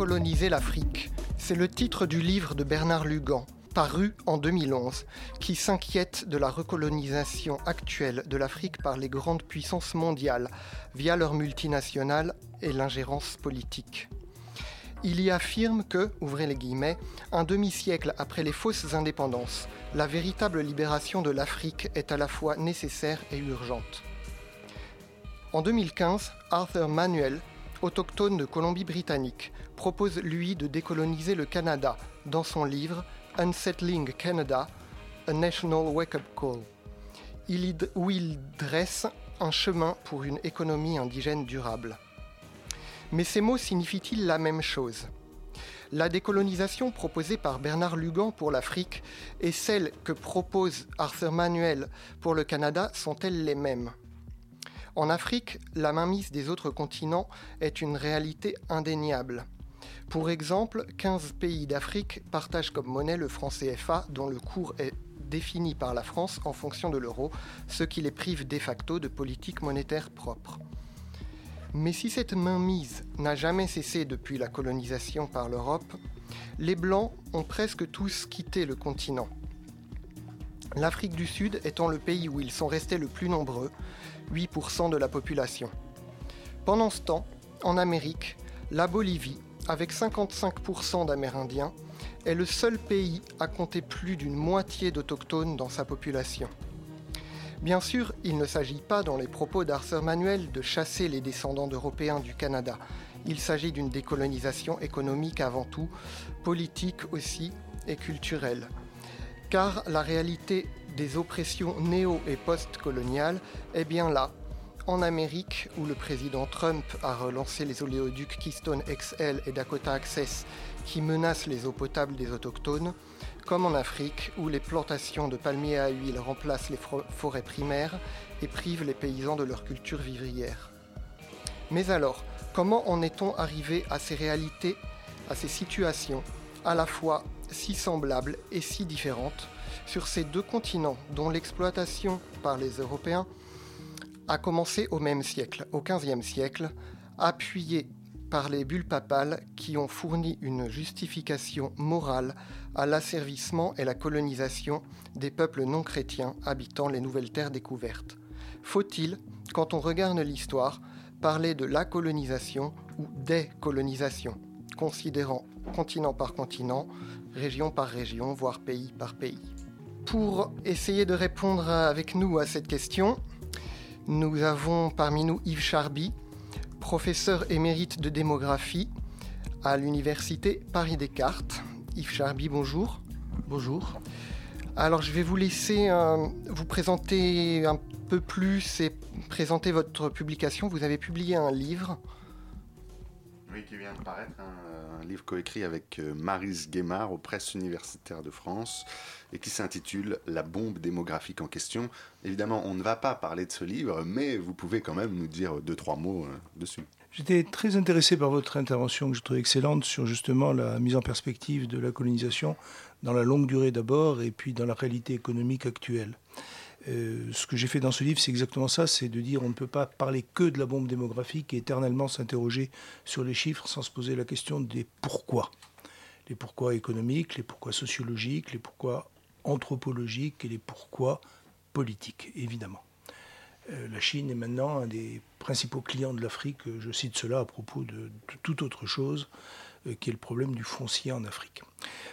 Décoloniser l'Afrique. C'est le titre du livre de Bernard Lugan, paru en 2011, qui s'inquiète de la recolonisation actuelle de l'Afrique par les grandes puissances mondiales via leurs multinationales et l'ingérence politique. Il y affirme que, ouvrez les guillemets, un demi-siècle après les fausses indépendances, la véritable libération de l'Afrique est à la fois nécessaire et urgente. En 2015, Arthur Manuel, autochtone de Colombie-Britannique, propose lui de décoloniser le Canada dans son livre Unsettling Canada, A National Wake-up Call, où il dresse un chemin pour une économie indigène durable. Mais ces mots signifient-ils la même chose? La décolonisation proposée par Bernard Lugan pour l'Afrique et celle que propose Arthur Manuel pour le Canada sont-elles les mêmes? En Afrique, la mainmise des autres continents est une réalité indéniable. Pour exemple, 15 pays d'Afrique partagent comme monnaie le franc CFA dont le cours est défini par la France en fonction de l'euro, ce qui les prive de facto de politique monétaire propre. Mais si cette mainmise n'a jamais cessé depuis la colonisation par l'Europe, les Blancs ont presque tous quitté le continent. L'Afrique du Sud étant le pays où ils sont restés le plus nombreux, 8% de la population. Pendant ce temps, en Amérique, la Bolivie, avec 55% d'Amérindiens, est le seul pays à compter plus d'une moitié d'autochtones dans sa population. Bien sûr, il ne s'agit pas dans les propos d'Arthur Manuel de chasser les descendants d'Européens du Canada. Il s'agit d'une décolonisation économique avant tout, politique aussi et culturelle. Car la réalité des oppressions néo- et post-coloniales est bien là, en Amérique, où le président Trump a relancé les oléoducs Keystone XL et Dakota Access qui menacent les eaux potables des autochtones, comme en Afrique, où les plantations de palmiers à huile remplacent les forêts primaires et privent les paysans de leur culture vivrière. Mais alors, comment en est-on arrivé à ces réalités, à ces situations, à la fois si semblables et si différentes, sur ces deux continents dont l'exploitation par les Européens a commencé au même siècle, au XVe siècle, appuyé par les bulles papales qui ont fourni une justification morale à l'asservissement et la colonisation des peuples non chrétiens habitant les nouvelles terres découvertes. Faut-il, quand on regarde l'histoire, parler de la colonisation ou des colonisations, considérant continent par continent, région par région, voire pays par pays? Pour essayer de répondre avec nous à cette question, nous avons parmi nous Yves Charby, professeur émérite de démographie à l'université Paris-Descartes. Yves Charby, bonjour. Bonjour. Alors je vais vous laisser euh, vous présenter un peu plus et présenter votre publication. Vous avez publié un livre. Oui, qui vient de paraître, un, livre coécrit avec euh, Marise Guémard aux presses universitaires de France et qui s'intitule La bombe démographique en question. Évidemment, on ne va pas parler de ce livre, mais vous pouvez quand même nous dire deux, trois mots euh, dessus. J'étais très intéressé par votre intervention que je trouvais excellente sur justement la mise en perspective de la colonisation dans la longue durée d'abord et puis dans la réalité économique actuelle. Euh, ce que j'ai fait dans ce livre, c'est exactement ça, c'est de dire on ne peut pas parler que de la bombe démographique et éternellement s'interroger sur les chiffres sans se poser la question des pourquoi. Les pourquoi économiques, les pourquoi sociologiques, les pourquoi anthropologiques et les pourquoi politiques, évidemment. Euh, la Chine est maintenant un des principaux clients de l'Afrique. Je cite cela à propos de, toute autre chose, qui est le problème du foncier en Afrique.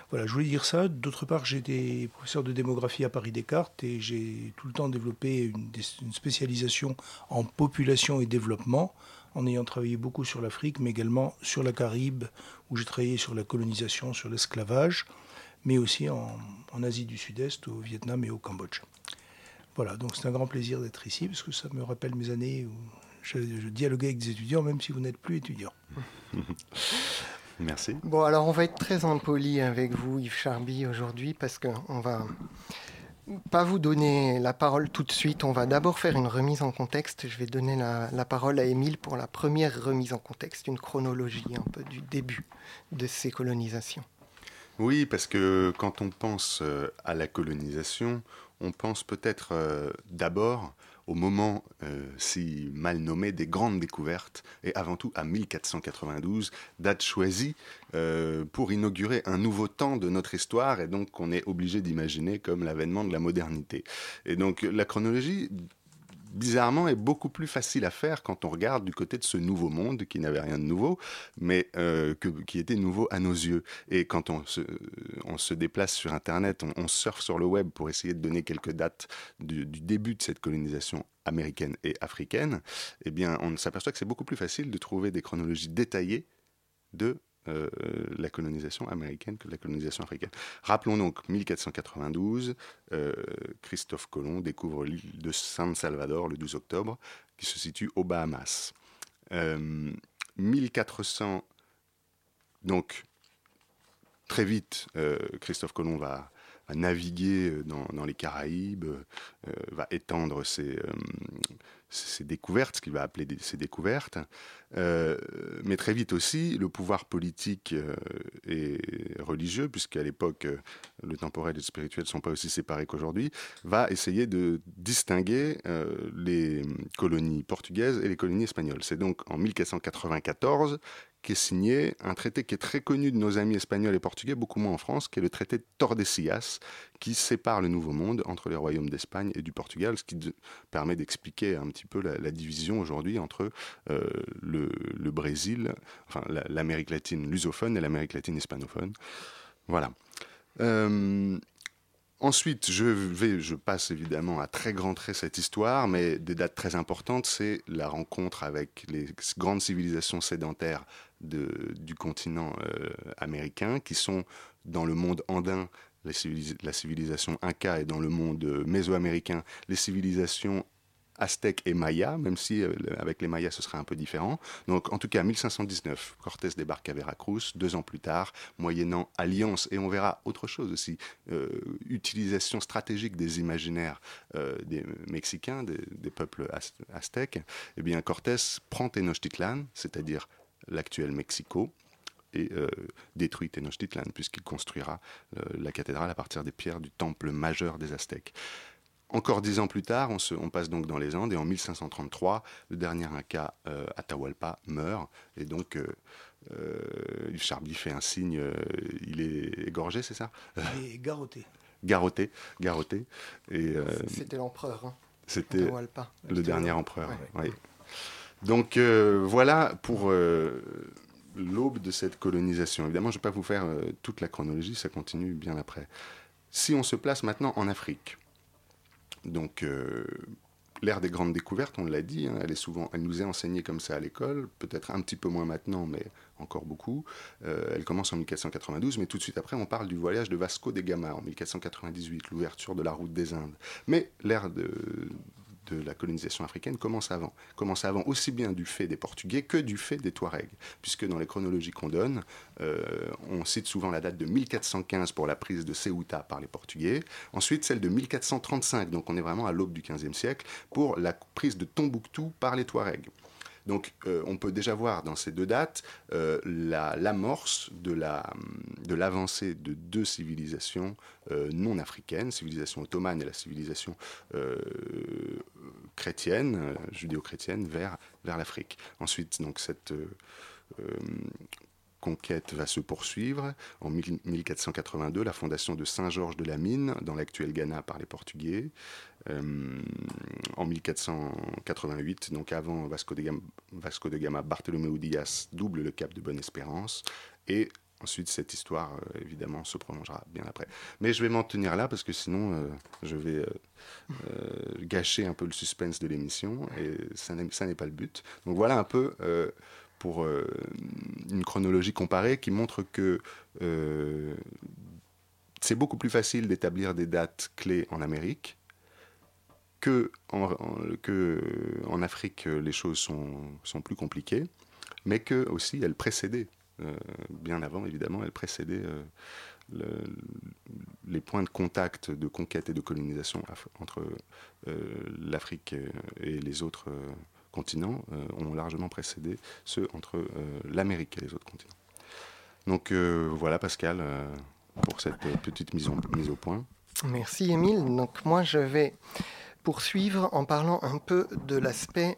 Voilà, je voulais dire ça. D'autre part, j'étais professeur de démographie à Paris Descartes et j'ai tout le temps développé une, spécialisation en population et développement, en ayant travaillé beaucoup sur l'Afrique, mais également sur la Caraïbe, où j'ai travaillé sur la colonisation, sur l'esclavage mais aussi en, Asie du Sud-Est, au Vietnam et au Cambodge. Voilà, donc c'est un grand plaisir d'être ici, parce que ça me rappelle mes années où je, dialoguais avec des étudiants, même si vous n'êtes plus étudiant. Merci. Bon, alors on va être très impoli avec vous, Yves Charby, aujourd'hui, parce qu'on va pas vous donner la parole tout de suite. On va d'abord faire une remise en contexte. Je vais donner la, la, parole à Émile pour la première remise en contexte, une chronologie un peu du début de ces colonisations. Oui, parce que quand on pense à la colonisation, on pense peut-être d'abord au moment euh, si mal nommé des grandes découvertes, et avant tout à 1492, date choisie euh, pour inaugurer un nouveau temps de notre histoire, et donc qu'on est obligé d'imaginer comme l'avènement de la modernité. Et donc la chronologie bizarrement, est beaucoup plus facile à faire quand on regarde du côté de ce nouveau monde qui n'avait rien de nouveau, mais euh, qui était nouveau à nos yeux. Et quand on se, déplace sur Internet, on, surfe sur le web pour essayer de donner quelques dates du, début de cette colonisation américaine et africaine, eh bien, on s'aperçoit que c'est beaucoup plus facile de trouver des chronologies détaillées de euh, la colonisation américaine que la colonisation africaine. Rappelons donc 1492, euh, Christophe Colomb découvre l'île de San Salvador le 12 octobre, qui se situe aux Bahamas. 1400, euh, donc très vite, Christophe Colomb va, naviguer dans, les Caraïbes, va étendre ses, ses découvertes, ce qu'il va appeler ses découvertes. Euh, mais très vite aussi, le pouvoir politique euh, et religieux, puisqu'à l'époque, euh, le temporel et le spirituel ne sont pas aussi séparés qu'aujourd'hui, va essayer de distinguer les colonies portugaises et les colonies espagnoles. C'est donc en 1494 qu'est signé un traité qui est très connu de nos amis espagnols et portugais, beaucoup moins en France, qui est le traité de Tordesillas, qui sépare le Nouveau Monde entre les royaumes d'Espagne et du Portugal, ce qui permet d'expliquer un petit peu la, division aujourd'hui entre euh, le, Brésil, enfin l'Amérique latine lusophone et l'Amérique latine hispanophone. Voilà. Euh, Ensuite, je, vais, je passe évidemment à très grands traits cette histoire, mais des dates très importantes, c'est la rencontre avec les grandes civilisations sédentaires du continent euh, américain, qui sont dans le monde andin la civilisation inca et dans le monde euh, mésoaméricain les civilisations Aztèques et Mayas, même si euh, avec les Mayas ce serait un peu différent. Donc en tout cas 1519, Cortés débarque à Veracruz, deux ans plus tard, moyennant alliance, et on verra autre chose aussi, utilisation stratégique des imaginaires des Mexicains, des, peuples aztèques, eh bien Cortés prend Tenochtitlan, c'est-à-dire l'actuel Mexico, et détruit Tenochtitlan, puisqu'il construira la cathédrale à partir des pierres du temple majeur des Aztèques. Encore dix ans plus tard, on, passe donc dans les Andes et en 1533, le dernier Inca, euh, Atahualpa, meurt et donc euh, euh, Charbly fait un signe, il est égorgé, c'est ça? Il est garrotté. Garrotté, garrotté. C'était l'empereur. Hein. C'était le dernier empereur. Oui. Donc voilà pour l'aube de cette colonisation. Évidemment, je ne vais pas vous faire toute la chronologie, ça continue bien après. Si on se place maintenant en Afrique, donc, euh, l'ère des grandes découvertes, on l'a dit, hein, elle, est souvent, elle nous est enseignée comme ça à l'école, peut-être un petit peu moins maintenant, mais encore beaucoup. Euh, elle commence en 1492, mais tout de suite après, on parle du voyage de Vasco de Gama en 1498, l'ouverture de la route des Indes. Mais l'ère de, de la colonisation africaine commence avant. Commence avant aussi bien du fait des Portugais que du fait des Touaregs, puisque dans les chronologies qu'on donne, euh, on cite souvent la date de 1415 pour la prise de Ceuta par les Portugais, ensuite celle de 1435, donc on est vraiment à l'aube du XVe siècle, pour la prise de Tombouctou par les Touaregs. Donc euh, on peut déjà voir dans ces deux dates euh, l'amorce de l'avancée de, de deux civilisations euh, non africaines, civilisation ottomane et la civilisation chrétienne, judéo-chrétienne, vers, vers l'Afrique. Ensuite, donc cette conquête va se poursuivre. En 1482, la fondation de Saint-Georges de la Mine, dans l'actuel Ghana, par les Portugais. Euh, en 1488, donc avant Vasco de Gama, Vasco de Gama Bartholomew Dias double le cap de Bonne-Espérance. Et Ensuite, cette histoire, euh, évidemment, se prolongera bien après. Mais je vais m'en tenir là parce que sinon, euh, je vais gâcher un peu le suspense de l'émission et ça n'est pas le but. Donc voilà un peu pour une chronologie comparée qui montre que c'est beaucoup plus facile d'établir des dates clés en Amérique que en, que en Afrique, les choses sont, sont, plus compliquées, mais que aussi elles précédaient, euh, bien avant évidemment, elles précédaient euh, les points de contact de conquête et de colonisation entre euh, l'Afrique et les autres continents ont largement précédé ceux entre l'Amérique et les autres continents. Donc voilà Pascal, pour cette petite mise, mise au point. Merci Émile. Donc moi je vais poursuivre en parlant un peu de l'aspect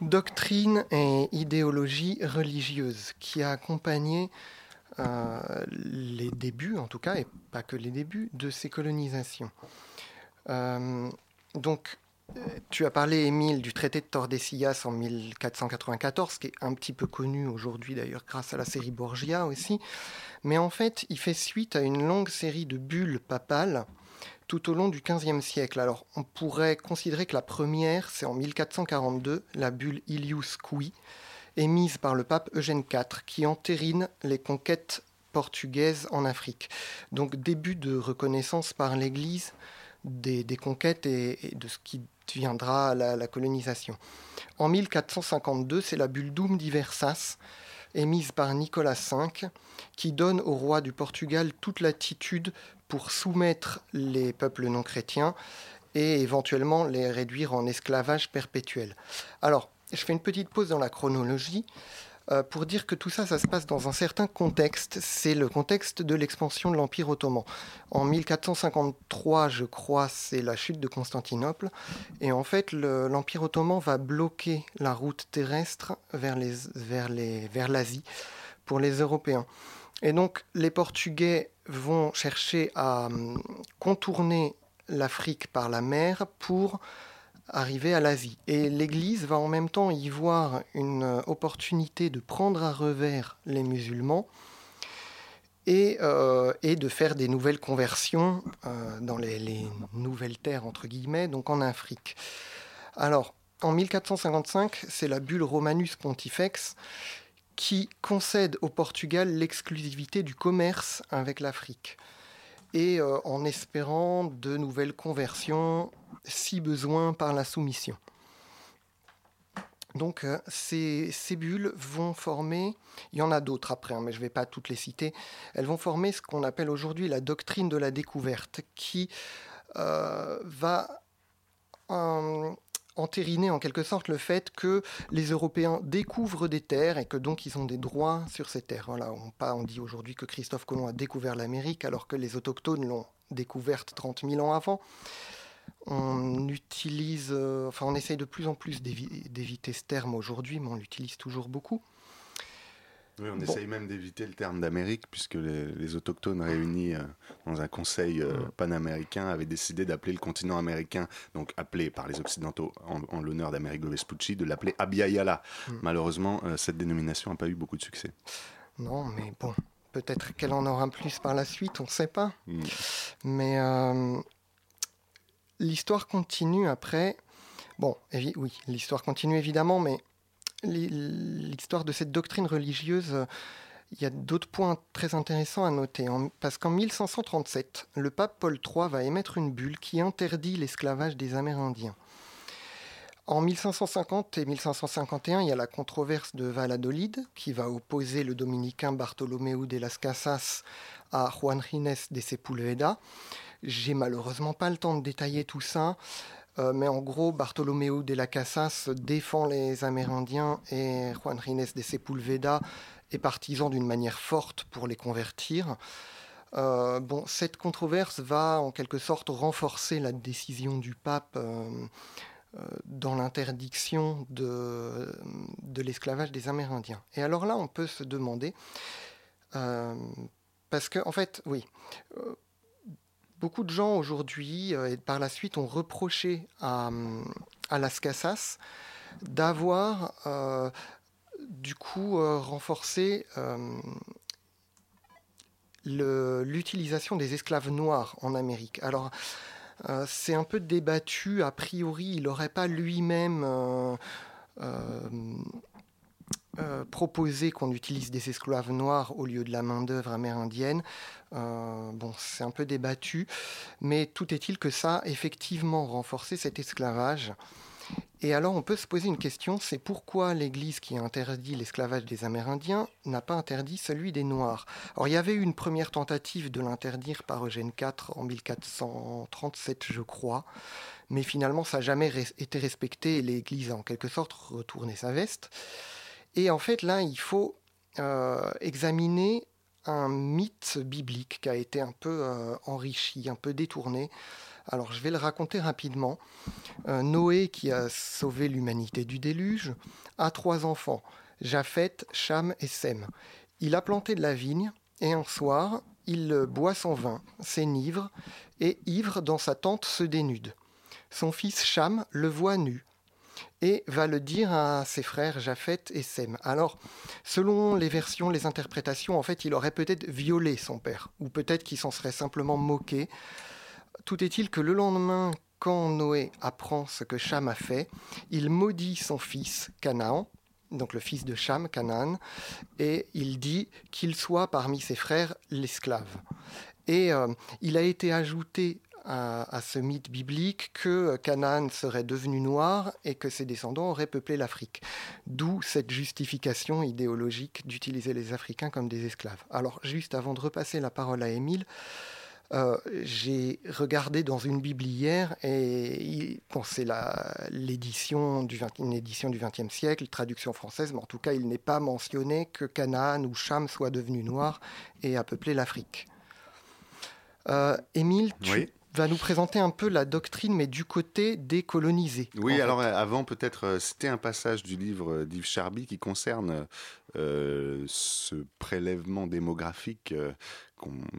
doctrine et idéologie religieuse qui a accompagné euh, les débuts, en tout cas, et pas que les débuts, de ces colonisations. Euh, donc, tu as parlé, Émile, du traité de Tordesillas en 1494, qui est un petit peu connu aujourd'hui d'ailleurs grâce à la série Borgia aussi. Mais en fait, il fait suite à une longue série de bulles papales tout au long du XVe siècle. Alors, on pourrait considérer que la première, c'est en 1442, la bulle Ilius Qui, émise par le pape Eugène IV, qui entérine les conquêtes portugaises en Afrique. Donc, début de reconnaissance par l'Église des, conquêtes et, de ce qui deviendra la, colonisation. En 1452, c'est la bulle Dum Diversas, émise par Nicolas V, qui donne au roi du Portugal toute latitude pour soumettre les peuples non chrétiens et éventuellement les réduire en esclavage perpétuel. Alors, je fais une petite pause dans la chronologie. Euh, pour dire que tout ça, ça se passe dans un certain contexte. C'est le contexte de l'expansion de l'Empire ottoman. En 1453, je crois, c'est la chute de Constantinople. Et en fait, l'Empire ottoman va bloquer la route terrestre vers l'Asie les, vers pour les Européens. Et donc, les Portugais vont chercher à hum, contourner l'Afrique par la mer pour arriver à l'Asie. Et l'Église va en même temps y voir une euh, opportunité de prendre à revers les musulmans et, euh, et de faire des nouvelles conversions euh, dans les, nouvelles terres, entre guillemets, donc en Afrique. Alors, en 1455, c'est la bulle Romanus Pontifex qui concède au Portugal l'exclusivité du commerce avec l'Afrique et en espérant de nouvelles conversions si besoin par la soumission. Donc euh, ces, bulles vont former, il y en a d'autres après, hein, mais je ne vais pas toutes les citer, elles vont former ce qu'on appelle aujourd'hui la doctrine de la découverte, qui euh, va entériner en quelque sorte le fait que les Européens découvrent des terres et que donc ils ont des droits sur ces terres. Voilà, on, on dit aujourd'hui que Christophe Colomb a découvert l'Amérique alors que les autochtones l'ont découverte 30 000 ans avant on utilise, euh, on essaye de plus en plus d'éviter ce terme aujourd'hui, mais on l'utilise toujours beaucoup. Oui, on essaye même d'éviter le terme d'Amérique, puisque les, autochtones réunis euh, dans un conseil euh, mm. panaméricain avaient décidé d'appeler le continent américain, donc appelé par les Occidentaux en, l'honneur d'Américo Vespucci, de l'appeler Abiyala. Mm. Malheureusement, cette dénomination n'a pas eu beaucoup de succès. Non, mais bon, peut-être qu'elle en aura plus par la suite, on ne sait pas. Mm. Mais l'histoire continue après. Bon, oui, l'histoire continue évidemment, mais l'histoire de cette doctrine religieuse, il y a d'autres points très intéressants à noter. parce qu'en 1537, le pape Paul III va émettre une bulle qui interdit l'esclavage des Amérindiens. En 1550 et 1551, il y a la controverse de Valladolid qui va opposer le dominicain Bartolomeu de las Casas à Juan Ginés de Sepulveda. J'ai malheureusement pas le temps de détailler tout ça. Euh, mais en gros, Bartolomeu de la Casas défend les Amérindiens et Juan Ginés de Sepulveda est partisan d'une manière forte pour les convertir. Euh, bon, cette controverse va en quelque sorte renforcer la décision du pape euh, dans l'interdiction de, de l'esclavage des Amérindiens. Et alors là, on peut se demander, parce que, en fait, oui, Beaucoup de gens aujourd'hui euh, et par la suite ont reproché à, à Las Casas d'avoir euh, du coup euh, renforcé l'utilisation des esclaves noirs en Amérique. Alors c'est un peu débattu, a priori il n'aurait pas lui-même euh, proposer qu'on utilise des esclaves noirs au lieu de la main-d'œuvre amérindienne. Euh, bon, c'est un peu débattu, mais tout est-il que ça a effectivement renforcé cet esclavage? Et alors on peut se poser une question, c'est pourquoi l'Église qui a interdit l'esclavage des Amérindiens n'a pas interdit celui des Noirs? Alors il y avait eu une première tentative de l'interdire par Eugène IV en 1437 je crois, mais finalement ça n'a jamais été respecté et l'Église a en quelque sorte retourné sa veste. Et en fait, là, il faut euh, examiner un mythe biblique qui a été un peu euh, enrichi, un peu détourné. Alors je vais le raconter rapidement. Euh, Noé, qui a sauvé l'humanité du déluge, a trois enfants, Japheth, Cham et Sem. Il a planté de la vigne et un soir, il boit son vin, s'enivre et ivre dans sa tente se dénude. Son fils Cham le voit nu et va le dire à ses frères Japheth et Sem. Alors, selon les versions, les interprétations, en fait, il aurait peut-être violé son père, ou peut-être qu'il s'en serait simplement moqué. Tout est-il que le lendemain, quand Noé apprend ce que Cham a fait, il maudit son fils Canaan, donc le fils de Cham, Canaan, et il dit qu'il soit parmi ses frères l'esclave. Et euh, il a été ajouté à, ce mythe biblique que Canaan serait devenu noir et que ses descendants auraient peuplé l'Afrique. D'où cette justification idéologique d'utiliser les Africains comme des esclaves. Alors, juste avant de repasser la parole à Émile, euh, j'ai regardé dans une Bible et bon, c'est l'édition du une édition du XXe siècle, traduction française, mais en tout cas, il n'est pas mentionné que Canaan ou Cham soit devenu noir et a peuplé l'Afrique. Euh, Émile, tu, va nous présenter un peu la doctrine, mais du côté des colonisés. Oui, alors euh, avant peut-être, euh, c'était un passage du livre d'Yves Charby qui concerne euh, ce prélèvement démographique,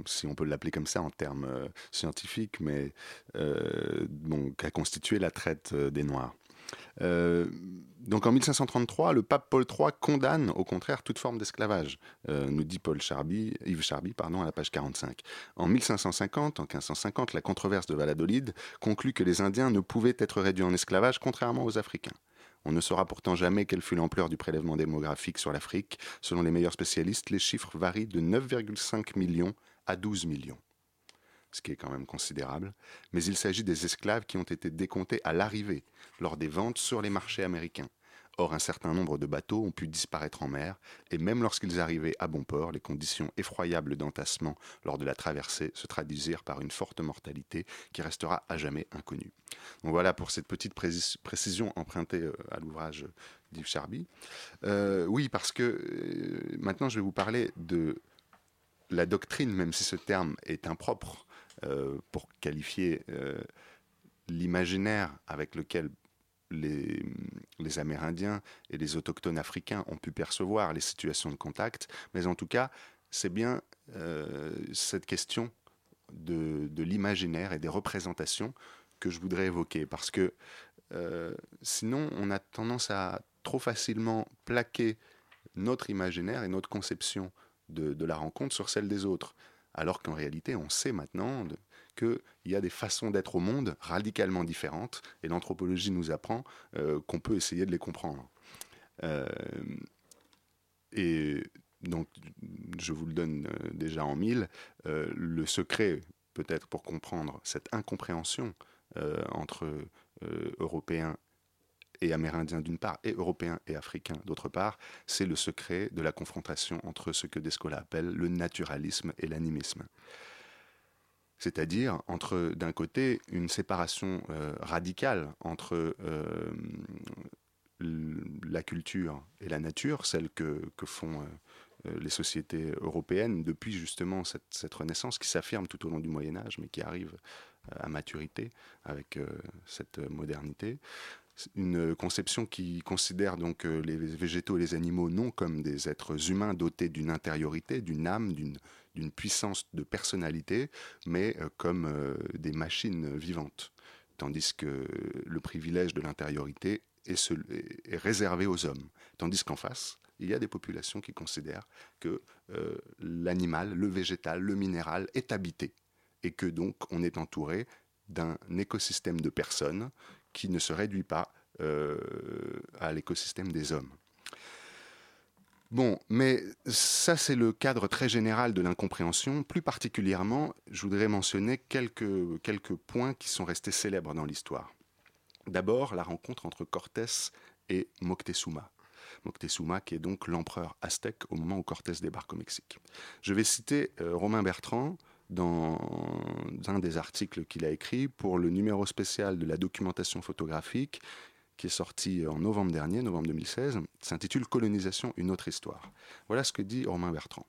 si on peut l'appeler comme ça en termes scientifiques, mais qui a constitué la traite des Noirs. Euh, donc en 1533, le pape Paul III condamne au contraire toute forme d'esclavage, euh, nous dit Paul Charby, Yves Charby pardon, à la page 45. En 1550, en 1550, la controverse de Valladolid conclut que les Indiens ne pouvaient être réduits en esclavage contrairement aux Africains. On ne saura pourtant jamais quelle fut l'ampleur du prélèvement démographique sur l'Afrique. Selon les meilleurs spécialistes, les chiffres varient de 9,5 millions à 12 millions ce qui est quand même considérable, mais il s'agit des esclaves qui ont été décomptés à l'arrivée, lors des ventes sur les marchés américains. Or, un certain nombre de bateaux ont pu disparaître en mer, et même lorsqu'ils arrivaient à bon port, les conditions effroyables d'entassement lors de la traversée se traduisirent par une forte mortalité qui restera à jamais inconnue. Donc voilà pour cette petite précision empruntée euh, à l'ouvrage d'Yves Charby. Euh, oui, parce que euh, maintenant je vais vous parler de la doctrine, même si ce terme est impropre pour qualifier euh, l'imaginaire avec lequel les, Amérindiens et les autochtones africains ont pu percevoir les situations de contact, mais en tout cas, c'est bien euh, cette question de, l'imaginaire et des représentations que je voudrais évoquer, parce que sinon, on a tendance à trop facilement plaquer notre imaginaire et notre conception de la rencontre sur celle des autres alors qu'en réalité, on sait maintenant qu'il y a des façons d'être au monde radicalement différentes, et l'anthropologie nous apprend euh, qu'on peut essayer de les comprendre. Euh, et donc, je vous le donne euh, déjà en mille, le secret, peut-être pour comprendre cette incompréhension entre Européens et amérindiens d'une part, et européens et africains d'autre part, c'est le secret de la confrontation entre ce que Descola appelle le naturalisme et l'animisme. C'est-à-dire entre, d'un côté, une séparation euh, radicale entre euh, la culture et la nature, celle que, font euh, les sociétés européennes depuis justement cette, cette renaissance qui s'affirme tout au long du Moyen Âge, mais qui arrive à maturité avec cette modernité une conception qui considère donc euh, les végétaux et les animaux non comme des êtres humains dotés d'une intériorité, d'une âme, d'une puissance de personnalité, mais euh, comme euh, des machines vivantes. Tandis que le privilège de l'intériorité est, est, réservé aux hommes. Tandis qu'en face, il y a des populations qui considèrent que l'animal, le végétal, le minéral est habité et que donc on est entouré d'un écosystème de personnes qui ne se réduit pas euh, à l'écosystème des hommes. Bon, mais ça c'est le cadre très général de l'incompréhension. Plus particulièrement, je voudrais mentionner quelques, points qui sont restés célèbres dans l'histoire. D'abord, la rencontre entre Cortés et Moctezuma. Moctezuma qui est donc l'empereur aztèque au moment où Cortés débarque au Mexique. Je vais citer euh, Romain Bertrand, dans un des articles qu'il a écrit pour le numéro spécial de la documentation photographique qui est sorti en novembre dernier, novembre 2016, s'intitule Colonisation, une autre histoire. Voilà ce que dit Romain Bertrand.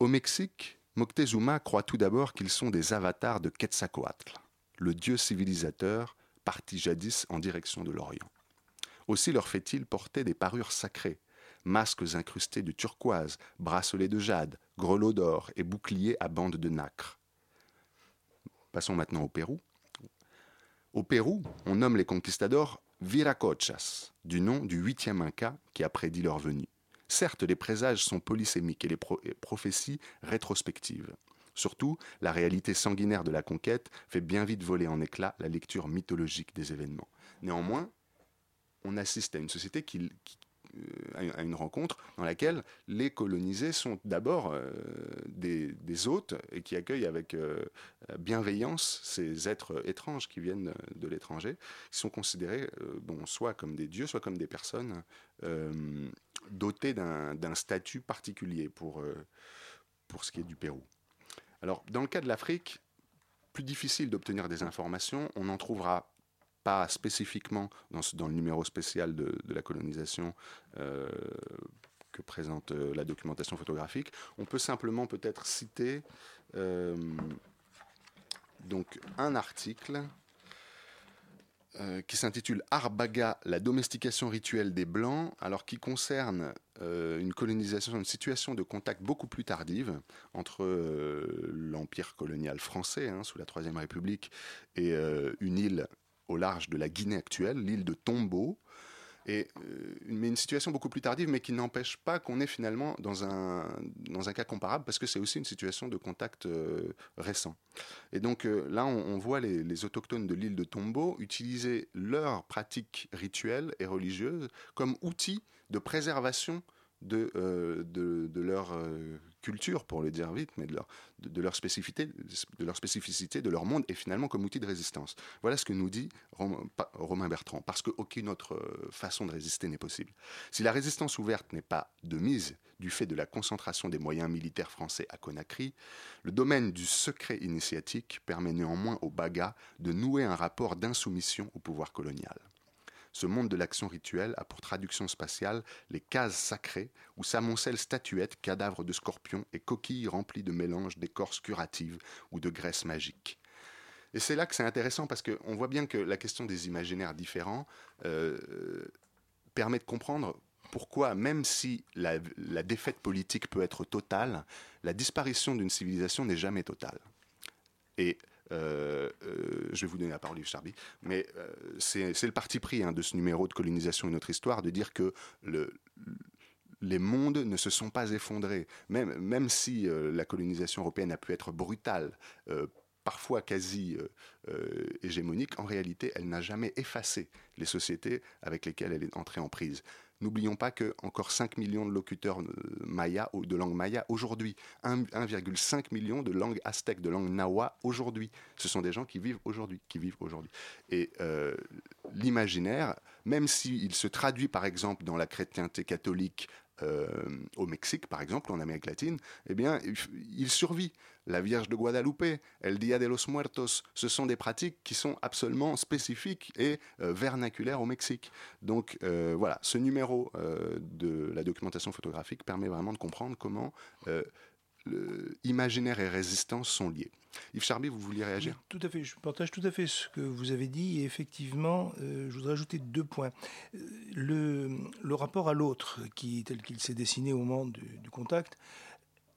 Au Mexique, Moctezuma croit tout d'abord qu'ils sont des avatars de Quetzalcoatl, le dieu civilisateur parti jadis en direction de l'Orient. Aussi leur fait-il porter des parures sacrées, masques incrustés de turquoise, bracelets de jade, grelots d'or et boucliers à bandes de nacre. Passons maintenant au Pérou. Au Pérou, on nomme les conquistadors Viracochas, du nom du huitième Inca qui a prédit leur venue. Certes, les présages sont polysémiques et les prophéties rétrospectives. Surtout, la réalité sanguinaire de la conquête fait bien vite voler en éclats la lecture mythologique des événements. Néanmoins, on assiste à une société qui, à une rencontre dans laquelle les colonisés sont d'abord euh, des, hôtes et qui accueillent avec euh, bienveillance ces êtres étranges qui viennent de l'étranger, qui sont considérés bon, soit comme des dieux, soit comme des personnes dotées d'un statut particulier pour, pour ce qui est du Pérou. Alors, dans le cas de l'Afrique, plus difficile d'obtenir des informations, on en trouvera pas spécifiquement dans, le numéro spécial de, la colonisation euh, que présente euh, la documentation photographique. On peut simplement peut-être citer euh, donc un article qui s'intitule Arbaga, la domestication rituelle des Blancs, alors qui concerne une colonisation, une situation de contact beaucoup plus tardive entre l'empire colonial français, hein, sous la Troisième République, et une île au large de la Guinée actuelle, l'île de Tombeau. Et, euh, mais une situation beaucoup plus tardive, mais qui n'empêche pas qu'on est finalement dans un, dans un cas comparable, parce que c'est aussi une situation de contact euh, récent. Et donc euh, là, on, voit les, les, autochtones de l'île de Tombeau utiliser leurs pratiques rituelles et religieuses comme outil de préservation de, de, leur culture, pour le dire vite, mais de leur, de, leur spécificité, de leur spécificité, de leur monde, et finalement comme outil de résistance. Voilà ce que nous dit Romain Bertrand, parce qu'aucune autre euh, façon de résister n'est possible. Si la résistance ouverte n'est pas de mise du fait de la concentration des moyens militaires français à Conakry, le domaine du secret initiatique permet néanmoins aux Bagas de nouer un rapport d'insoumission au pouvoir colonial. Ce monde de l'action rituelle a pour traduction spatiale les cases sacrées où s'amoncellent statuettes, cadavres de scorpions et coquilles remplies de mélanges d'écorces curatives ou de graisses magiques. Et c'est là que c'est intéressant parce qu'on voit bien que la question des imaginaires différents euh, permet de comprendre pourquoi, même si la, la, défaite politique peut être totale, la disparition d'une civilisation n'est jamais totale. Et euh, euh, je vais vous donner la parole, Yves Charby, mais euh, c'est le parti pris hein, de ce numéro de colonisation et notre histoire de dire que le, les mondes ne se sont pas effondrés, même, même si la colonisation européenne a pu être brutale, parfois quasi hégémonique, en réalité, elle n'a jamais effacé les sociétés avec lesquelles elle est entrée en prise. N'oublions pas que encore 5 millions de locuteurs euh, de langue maya aujourd'hui, 1,5 million de langue aztèque, de langue nawa aujourd'hui. Ce sont des gens qui vivent aujourd'hui, qui vivent aujourd'hui. Et euh, l'imaginaire, même s'il se traduit par exemple dans la chrétienté catholique euh, au Mexique, par exemple, en Amérique latine, eh bien, il survit. La Vierge de Guadalupe, El Dia de los Muertos, ce sont des pratiques qui sont absolument spécifiques et euh, vernaculaires au Mexique. Donc euh, voilà, ce numéro de la documentation photographique permet vraiment de comprendre comment imaginaire et résistance sont liés. Yves Charby, vous vouliez réagir? Tout à fait, je partage tout à fait ce que vous avez dit et effectivement, euh, je voudrais ajouter deux points. Euh, le, rapport à l'autre, tel qu'il s'est dessiné au moment du, contact,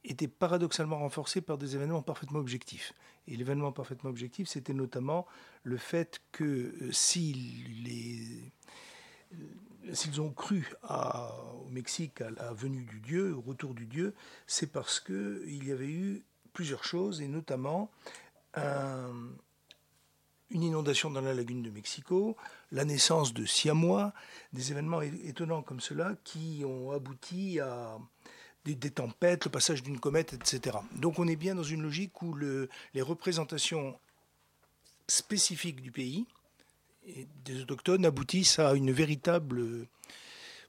était paradoxalement renforcé par des événements parfaitement objectifs. Et l'événement parfaitement objectif, c'était notamment le fait que euh, si les s'ils ont cru au Mexique à la venue du Dieu, au retour du Dieu, c'est parce qu'il y avait eu plusieurs choses, et notamment une inondation dans la lagune de Mexico, la naissance de Siamois, des événements étonnants comme cela qui ont abouti à des, tempêtes, le passage d'une comète, etc. Donc on est bien dans une logique où les représentations spécifiques du pays, des autochtones aboutissent à une véritable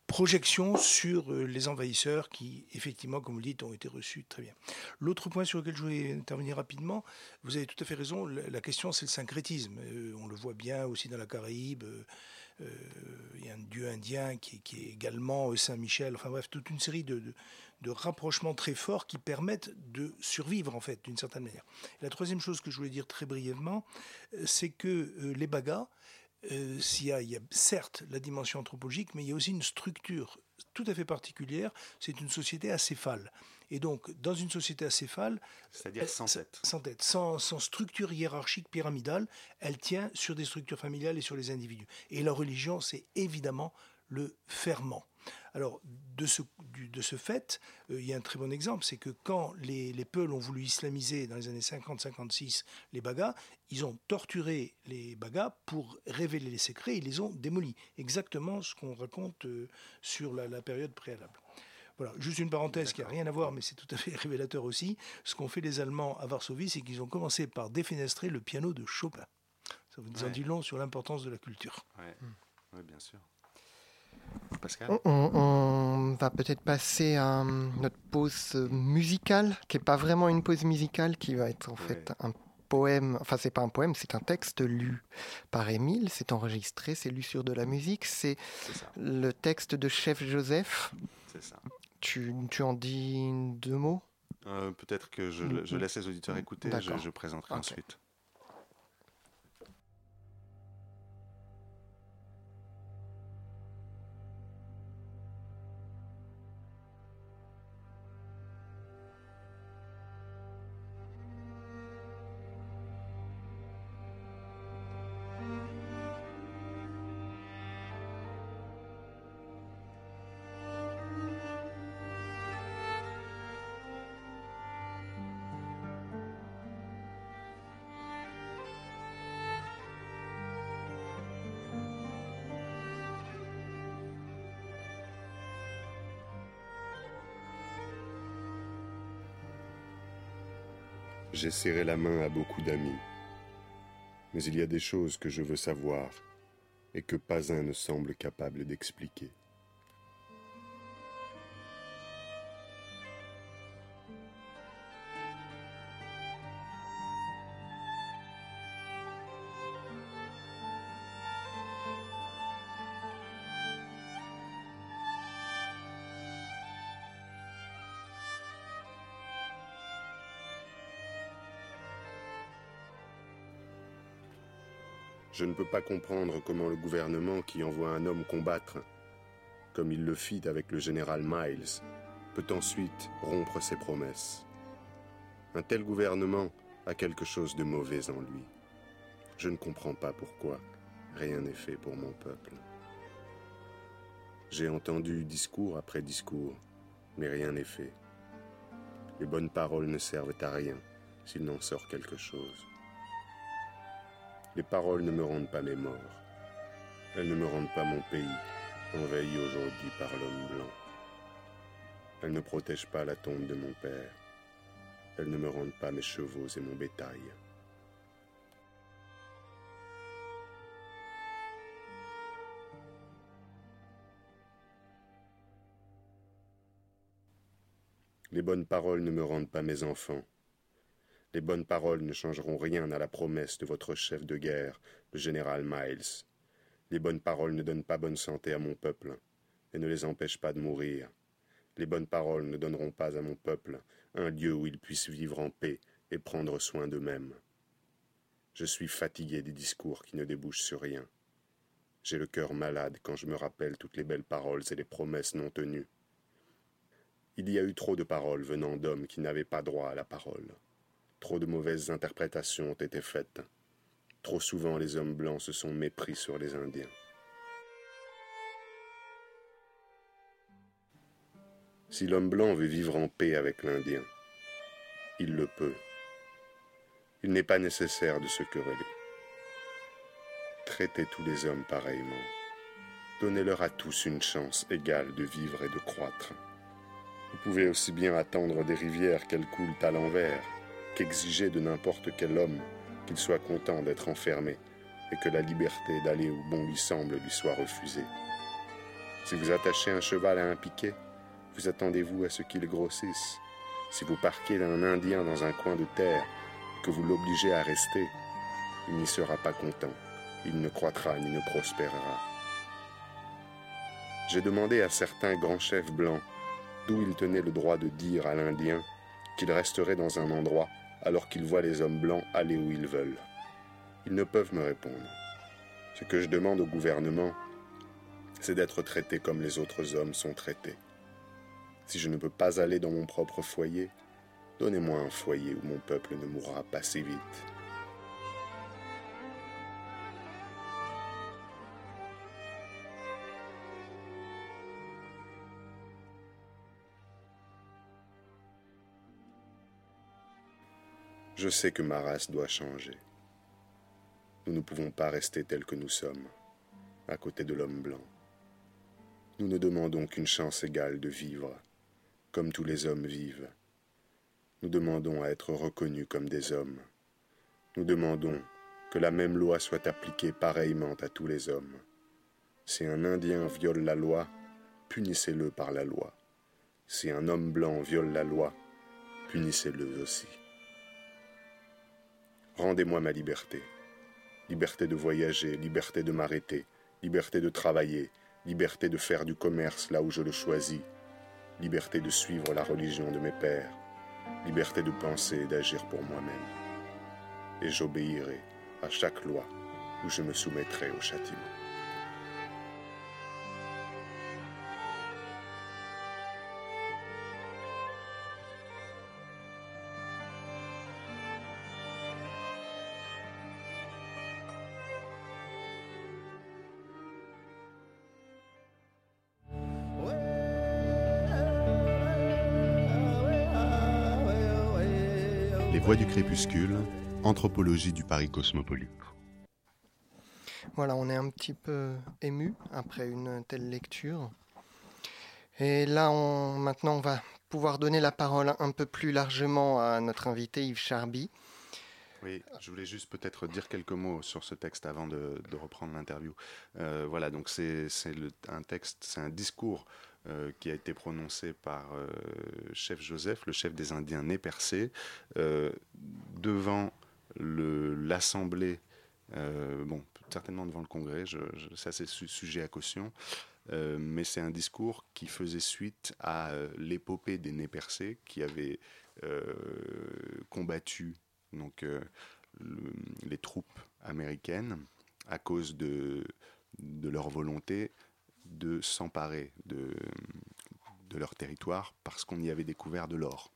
projection sur euh, les envahisseurs qui, effectivement, comme vous le dites, ont été reçus très bien. L'autre point sur lequel je voulais intervenir rapidement, vous avez tout à fait raison, la question c'est le syncrétisme. Euh, on le voit bien aussi dans la Caraïbe, il y a un dieu indien qui, est également Saint-Michel. Enfin bref, toute une série de, rapprochements très forts qui permettent de survivre en fait d'une certaine manière. la troisième chose que je voulais dire très brièvement, c'est que les bagas euh, il, y a, certes la dimension anthropologique, mais il y a aussi une structure tout à fait particulière. C'est une société acéphale. Et donc, dans une société acéphale, c'est-à-dire sans tête, sans, tête sans, sans, structure hiérarchique pyramidale, elle tient sur des structures familiales et sur les individus. Et la religion, c'est évidemment le ferment. Alors, de ce, de ce fait, euh, il y a un très bon exemple, c'est que quand les, les Peuls ont voulu islamiser dans les années 50-56 les Bagas, ils ont torturé les Bagas pour révéler les secrets, ils les ont démolis. Exactement ce qu'on raconte euh, sur la, période préalable. Voilà, juste une parenthèse qui n'a rien à voir, mais c'est tout à fait révélateur aussi. Ce qu'ont fait les Allemands à Varsovie, c'est qu'ils ont commencé par défenestrer le piano de Chopin. Ça vous en dit long sur l'importance de la culture. Oui, bien sûr. On, va peut-être passer à notre pause musicale, qui n'est pas vraiment une pause musicale, qui va être en fait un poème, enfin c'est pas un poème, c'est un texte lu par Émile, c'est enregistré, c'est lu sur de la musique, c'est le texte de Chef Joseph. C'est ça. Tu, tu, en dis deux mots? Euh, Peut-être que je, je, laisse les auditeurs écouter, je, je présenterai ensuite. J'ai serré la main à beaucoup d'amis. Mais il y a des choses que je veux savoir et que pas un ne semble capable d'expliquer. Je ne peux pas comprendre comment le gouvernement qui envoie un homme combattre, comme il le fit avec le général Miles, peut ensuite rompre ses promesses. Un tel gouvernement a quelque chose de mauvais en lui. Je ne comprends pas pourquoi rien n'est fait pour mon peuple. J'ai entendu discours après discours, mais rien n'est fait. Les bonnes paroles ne servent à rien s'il n'en sort quelque chose. Les paroles ne me rendent pas mes morts. Elles ne me rendent pas mon pays, envahi aujourd'hui par l'homme blanc. Elles ne protègent pas la tombe de mon père. Elles ne me rendent pas mes chevaux et mon bétail. Les bonnes paroles ne me rendent pas mes enfants. Les bonnes paroles ne changeront rien à la promesse de votre chef de guerre, le général Miles. Les bonnes paroles ne donnent pas bonne santé à mon peuple et ne les empêchent pas de mourir. Les bonnes paroles ne donneront pas à mon peuple un lieu où ils puissent vivre en paix et prendre soin d'eux-mêmes. Je suis fatigué des discours qui ne débouchent sur rien. J'ai le cœur malade quand je me rappelle toutes les belles paroles et les promesses non tenues. Il y a eu trop de paroles venant d'hommes qui n'avaient pas droit à la parole. Trop de mauvaises interprétations ont été faites. Trop souvent les hommes blancs se sont mépris sur les Indiens. Si l'homme blanc veut vivre en paix avec l'Indien, il le peut. Il n'est pas nécessaire de se quereller. Traitez tous les hommes pareillement. Donnez-leur à tous une chance égale de vivre et de croître. Vous pouvez aussi bien attendre des rivières qu'elles coulent à l'envers qu'exiger de n'importe quel homme qu'il soit content d'être enfermé et que la liberté d'aller où bon lui semble lui soit refusée. Si vous attachez un cheval à un piquet, vous attendez-vous à ce qu'il grossisse? Si vous parquez un Indien dans un coin de terre et que vous l'obligez à rester, il n'y sera pas content, il ne croîtra ni ne prospérera. J'ai demandé à certains grands chefs blancs d'où ils tenaient le droit de dire à l'Indien qu'il resterait dans un endroit alors qu'il voit les hommes blancs aller où ils veulent. Ils ne peuvent me répondre. Ce que je demande au gouvernement, c'est d'être traité comme les autres hommes sont traités. Si je ne peux pas aller dans mon propre foyer, donnez-moi un foyer où mon peuple ne mourra pas si vite. Je sais que ma race doit changer. Nous ne pouvons pas rester tels que nous sommes, à côté de l'homme blanc. Nous ne demandons qu'une chance égale de vivre, comme tous les hommes vivent. Nous demandons à être reconnus comme des hommes. Nous demandons que la même loi soit appliquée pareillement à tous les hommes. Si un Indien viole la loi, punissez-le par la loi. Si un homme blanc viole la loi, punissez-le aussi. Rendez-moi ma liberté. Liberté de voyager, liberté de m'arrêter, liberté de travailler, liberté de faire du commerce là où je le choisis, liberté de suivre la religion de mes pères, liberté de penser et d'agir pour moi-même. Et j'obéirai à chaque loi où je me soumettrai au châtiment. Crépuscule, anthropologie du Paris cosmopolite. Voilà, on est un petit peu ému après une telle lecture. Et là, on, maintenant, on va pouvoir donner la parole un peu plus largement à notre invité Yves Charby. Oui, je voulais juste peut-être dire quelques mots sur ce texte avant de, de reprendre l'interview. Euh, voilà, donc c'est un texte, c'est un discours euh, qui a été prononcé par euh, chef Joseph, le chef des Indiens né percé, euh, devant l'Assemblée, bon, certainement devant le Congrès, ça c'est su, sujet à caution, mais c'est un discours qui faisait suite à l'épopée des nez percés qui avaient combattu donc, le, les troupes américaines à cause de leur volonté de s'emparer de, de leur territoire parce qu'on y avait découvert de l'or.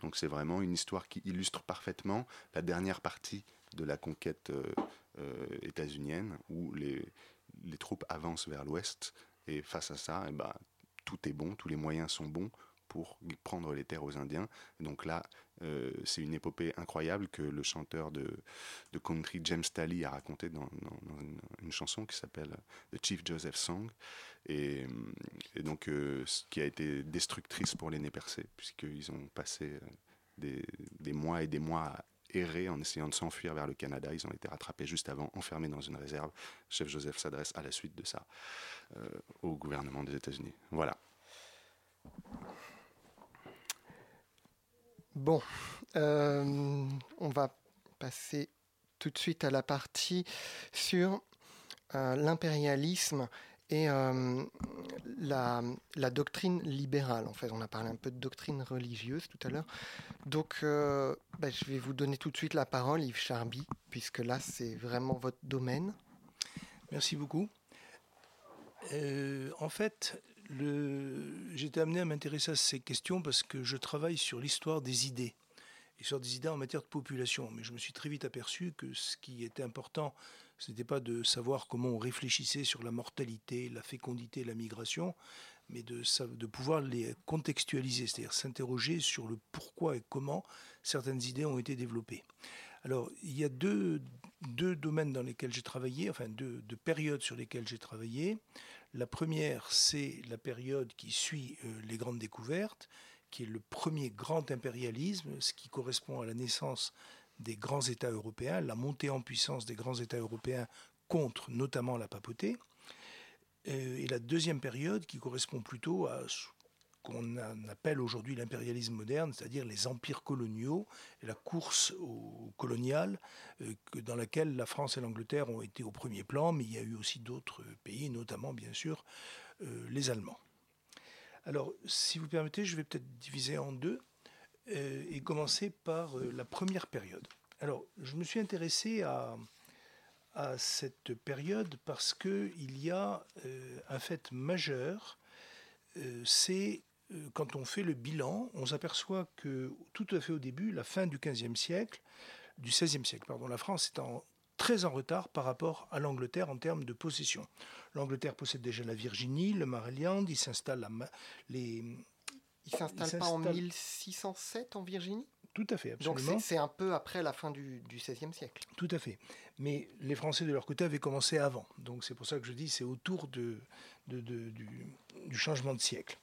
Donc c'est vraiment une histoire qui illustre parfaitement la dernière partie de la conquête euh, euh, états-unienne où les, les, troupes avancent vers l'ouest et face à ça, eh ben, tout est bon, tous les moyens sont bons pour prendre les terres aux Indiens. Donc là, euh, c'est une épopée incroyable que le chanteur de, de country James Talley a raconté dans, une, chanson qui s'appelle The Chief Joseph Song. Et, donc, euh, qui a été destructrice pour les nez percés, puisqu'ils ont passé euh, des, des, mois et des mois à errer en essayant de s'enfuir vers le Canada. Ils ont été rattrapés juste avant, enfermés dans une réserve. Chef Joseph s'adresse à la suite de ça euh, au gouvernement des États-Unis. Voilà. Bon, euh, on va passer tout de suite à la partie sur euh, l'impérialisme et euh, la, doctrine libérale. En fait, on a parlé un peu de doctrine religieuse tout à l'heure. Donc, bah, je vais vous donner tout de suite la parole, Yves Charby, puisque là, c'est vraiment votre domaine. Merci beaucoup. En fait, j'étais amené à m'intéresser à ces questions parce que je travaille sur l'histoire des idées sur des idées en matière de population. Mais je me suis très vite aperçu que ce qui était important, ce n'était pas de savoir comment on réfléchissait sur la mortalité, la fécondité, la migration, mais de, de pouvoir les contextualiser, c'est-à-dire s'interroger sur le pourquoi et comment certaines idées ont été développées. Alors, il y a deux, deux domaines dans lesquels j'ai travaillé, enfin deux, deux, périodes sur lesquelles j'ai travaillé. La première, c'est la période qui suit euh, les grandes découvertes, qui est le premier grand impérialisme, ce qui correspond à la naissance des grands États européens, la montée en puissance des grands États européens contre notamment la papauté. Euh, et la deuxième période qui correspond plutôt à qu'on appelle aujourd'hui l'impérialisme moderne, c'est-à-dire les empires coloniaux et la course au colonial, euh, dans laquelle la France et l'Angleterre ont été au premier plan, mais il y a eu aussi d'autres pays, notamment bien sûr les Allemands. Alors, si vous permettez, je vais peut-être diviser en deux et commencer par la première période. Alors, je me suis intéressé à, à cette période parce qu'il y a un fait majeur, c'est quand on fait le bilan, on s'aperçoit que tout à fait au début, la fin du XVe siècle, du XVIe siècle, pardon, la France est en, très en retard par rapport à l'Angleterre en termes de possession. L'Angleterre possède déjà la Virginie, le Maryland, il s'installe les... Il s'installe pas en 1607 en Virginie? Tout à fait, absolument. Donc c'est un peu après la fin du, XVIe siècle. Tout à fait. Mais les Français de leur côté avaient commencé avant. Donc c'est pour ça que je dis c'est autour de, du, du, changement de siècle.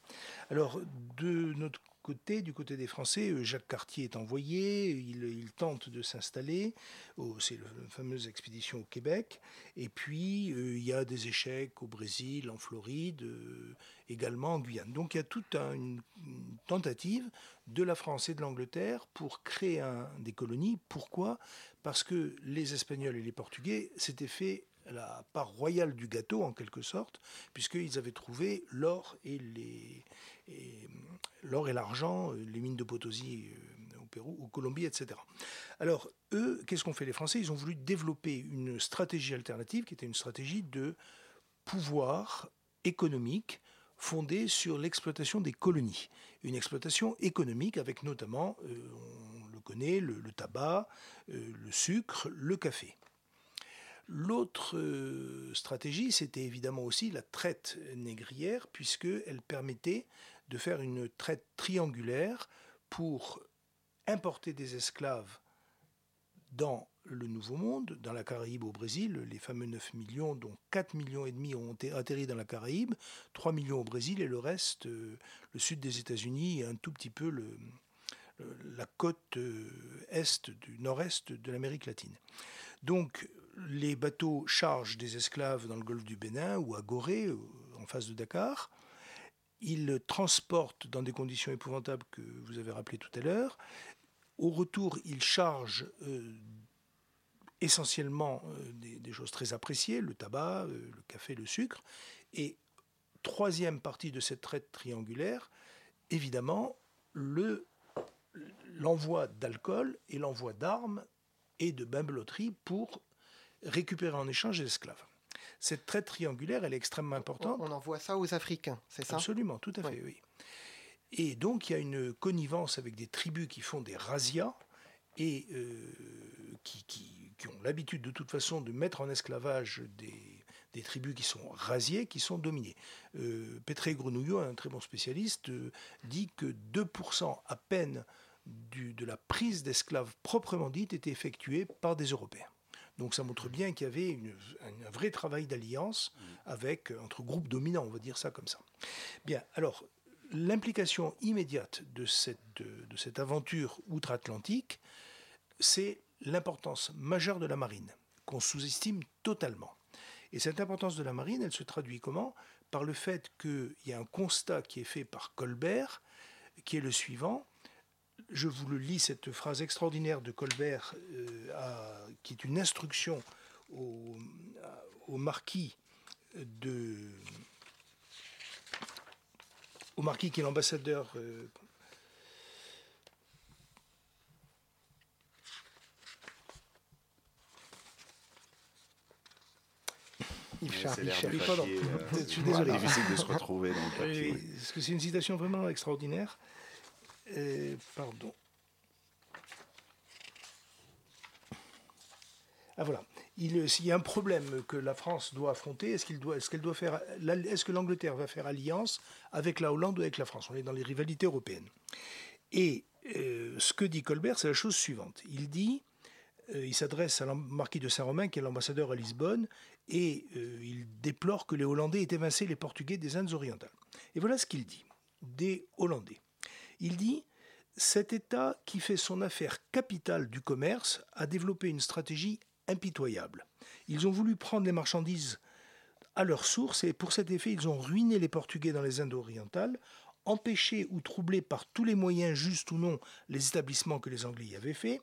Alors de notre du côté des Français, euh, Jacques Cartier est envoyé, il, tente de s'installer, c'est la fameuse expédition au Québec, et puis euh, il y a des échecs au Brésil, en Floride, euh, également en Guyane. Donc il y a toute une, tentative de la France et de l'Angleterre pour créer des colonies. Pourquoi? Parce que les Espagnols et les Portugais s'étaient fait la part royale du gâteau en quelque sorte, puisqu'ils avaient trouvé l'or et les l'or et l'argent, euh, les mines de Potosi euh, au Pérou, au Colombie, etc. Alors eux, qu'est-ce qu'ont fait les Français? Ils ont voulu développer une stratégie alternative qui était une stratégie de pouvoir économique fondée sur l'exploitation des colonies. Une exploitation économique avec notamment, euh, on le connaît, le, tabac, le sucre, le café. L'autre euh, stratégie, c'était évidemment aussi la traite négrière, puisqu'elle permettait de faire une traite triangulaire pour importer des esclaves dans le Nouveau Monde, dans la Caraïbe au Brésil, les fameux 9 millions, dont 4 millions et demi ont atterri dans la Caraïbe, 3 millions au Brésil et le reste, euh, le sud des États-Unis et un tout petit peu la côte euh, est du nord-est de l'Amérique latine. Donc les bateaux chargent des esclaves dans le golfe du Bénin ou à Gorée, euh, en face de Dakar. Ils transportent dans des conditions épouvantables que vous avez rappelées tout à l'heure. Au retour, ils chargent euh, essentiellement euh, des, choses très appréciées, le tabac, le café, le sucre. Et troisième partie de cette traite triangulaire, évidemment, l'envoi d'alcool et l'envoi d'armes et de bimbeloterie pour récupérer en échange des esclaves. Cette traite triangulaire, elle est extrêmement importante. On envoie ça aux Africains, c'est ça? Absolument, tout à fait, oui. Et donc, il y a une connivence avec des tribus qui font des razzias et euh, qui, ont l'habitude de toute façon de mettre en esclavage des, tribus qui sont rasiées, qui sont dominées. Euh, Petré Grenouillot, un très bon spécialiste, euh, dit que 2% à peine de la prise d'esclaves proprement dite était effectuée par des Européens. Donc ça montre bien qu'il y avait un vrai travail d'alliance avec entre groupes dominants, on va dire ça comme ça. Bien, alors l'implication immédiate de cette, de, cette aventure outre-Atlantique, c'est l'importance majeure de la marine, qu'on sous-estime totalement. Et cette importance de la marine, elle se traduit comment? Par le fait qu'il y a un constat qui est fait par Colbert, qui est le suivant, je vous le lis, cette phrase extraordinaire de Colbert, euh, qui est une instruction au, marquis de. Au marquis qui est l'ambassadeur. Euh, Yves pardon. Euh, je suis désolé. difficile de se retrouver dans Parce que c'est une citation vraiment extraordinaire. Euh, pardon. Ah voilà. Il, y a un problème que la France doit affronter, est-ce doit, faire, est-ce que l'Angleterre va faire alliance avec la Hollande ou avec la France? On est dans les rivalités européennes. Et euh, ce que dit Colbert, c'est la chose suivante. Il dit, euh, il s'adresse à marquis de Saint-Romain, qui est l'ambassadeur à Lisbonne, et il déplore que les Hollandais aient évincé les Portugais des Indes orientales. Et voilà ce qu'il dit des Hollandais. Il dit Cet État qui fait son affaire capitale du commerce a développé une stratégie impitoyable. Ils ont voulu prendre les marchandises à leur source et pour cet effet, ils ont ruiné les Portugais dans les Indes orientales, empêché ou troublé par tous les moyens, justes ou non, les établissements que les Anglais y avaient faits,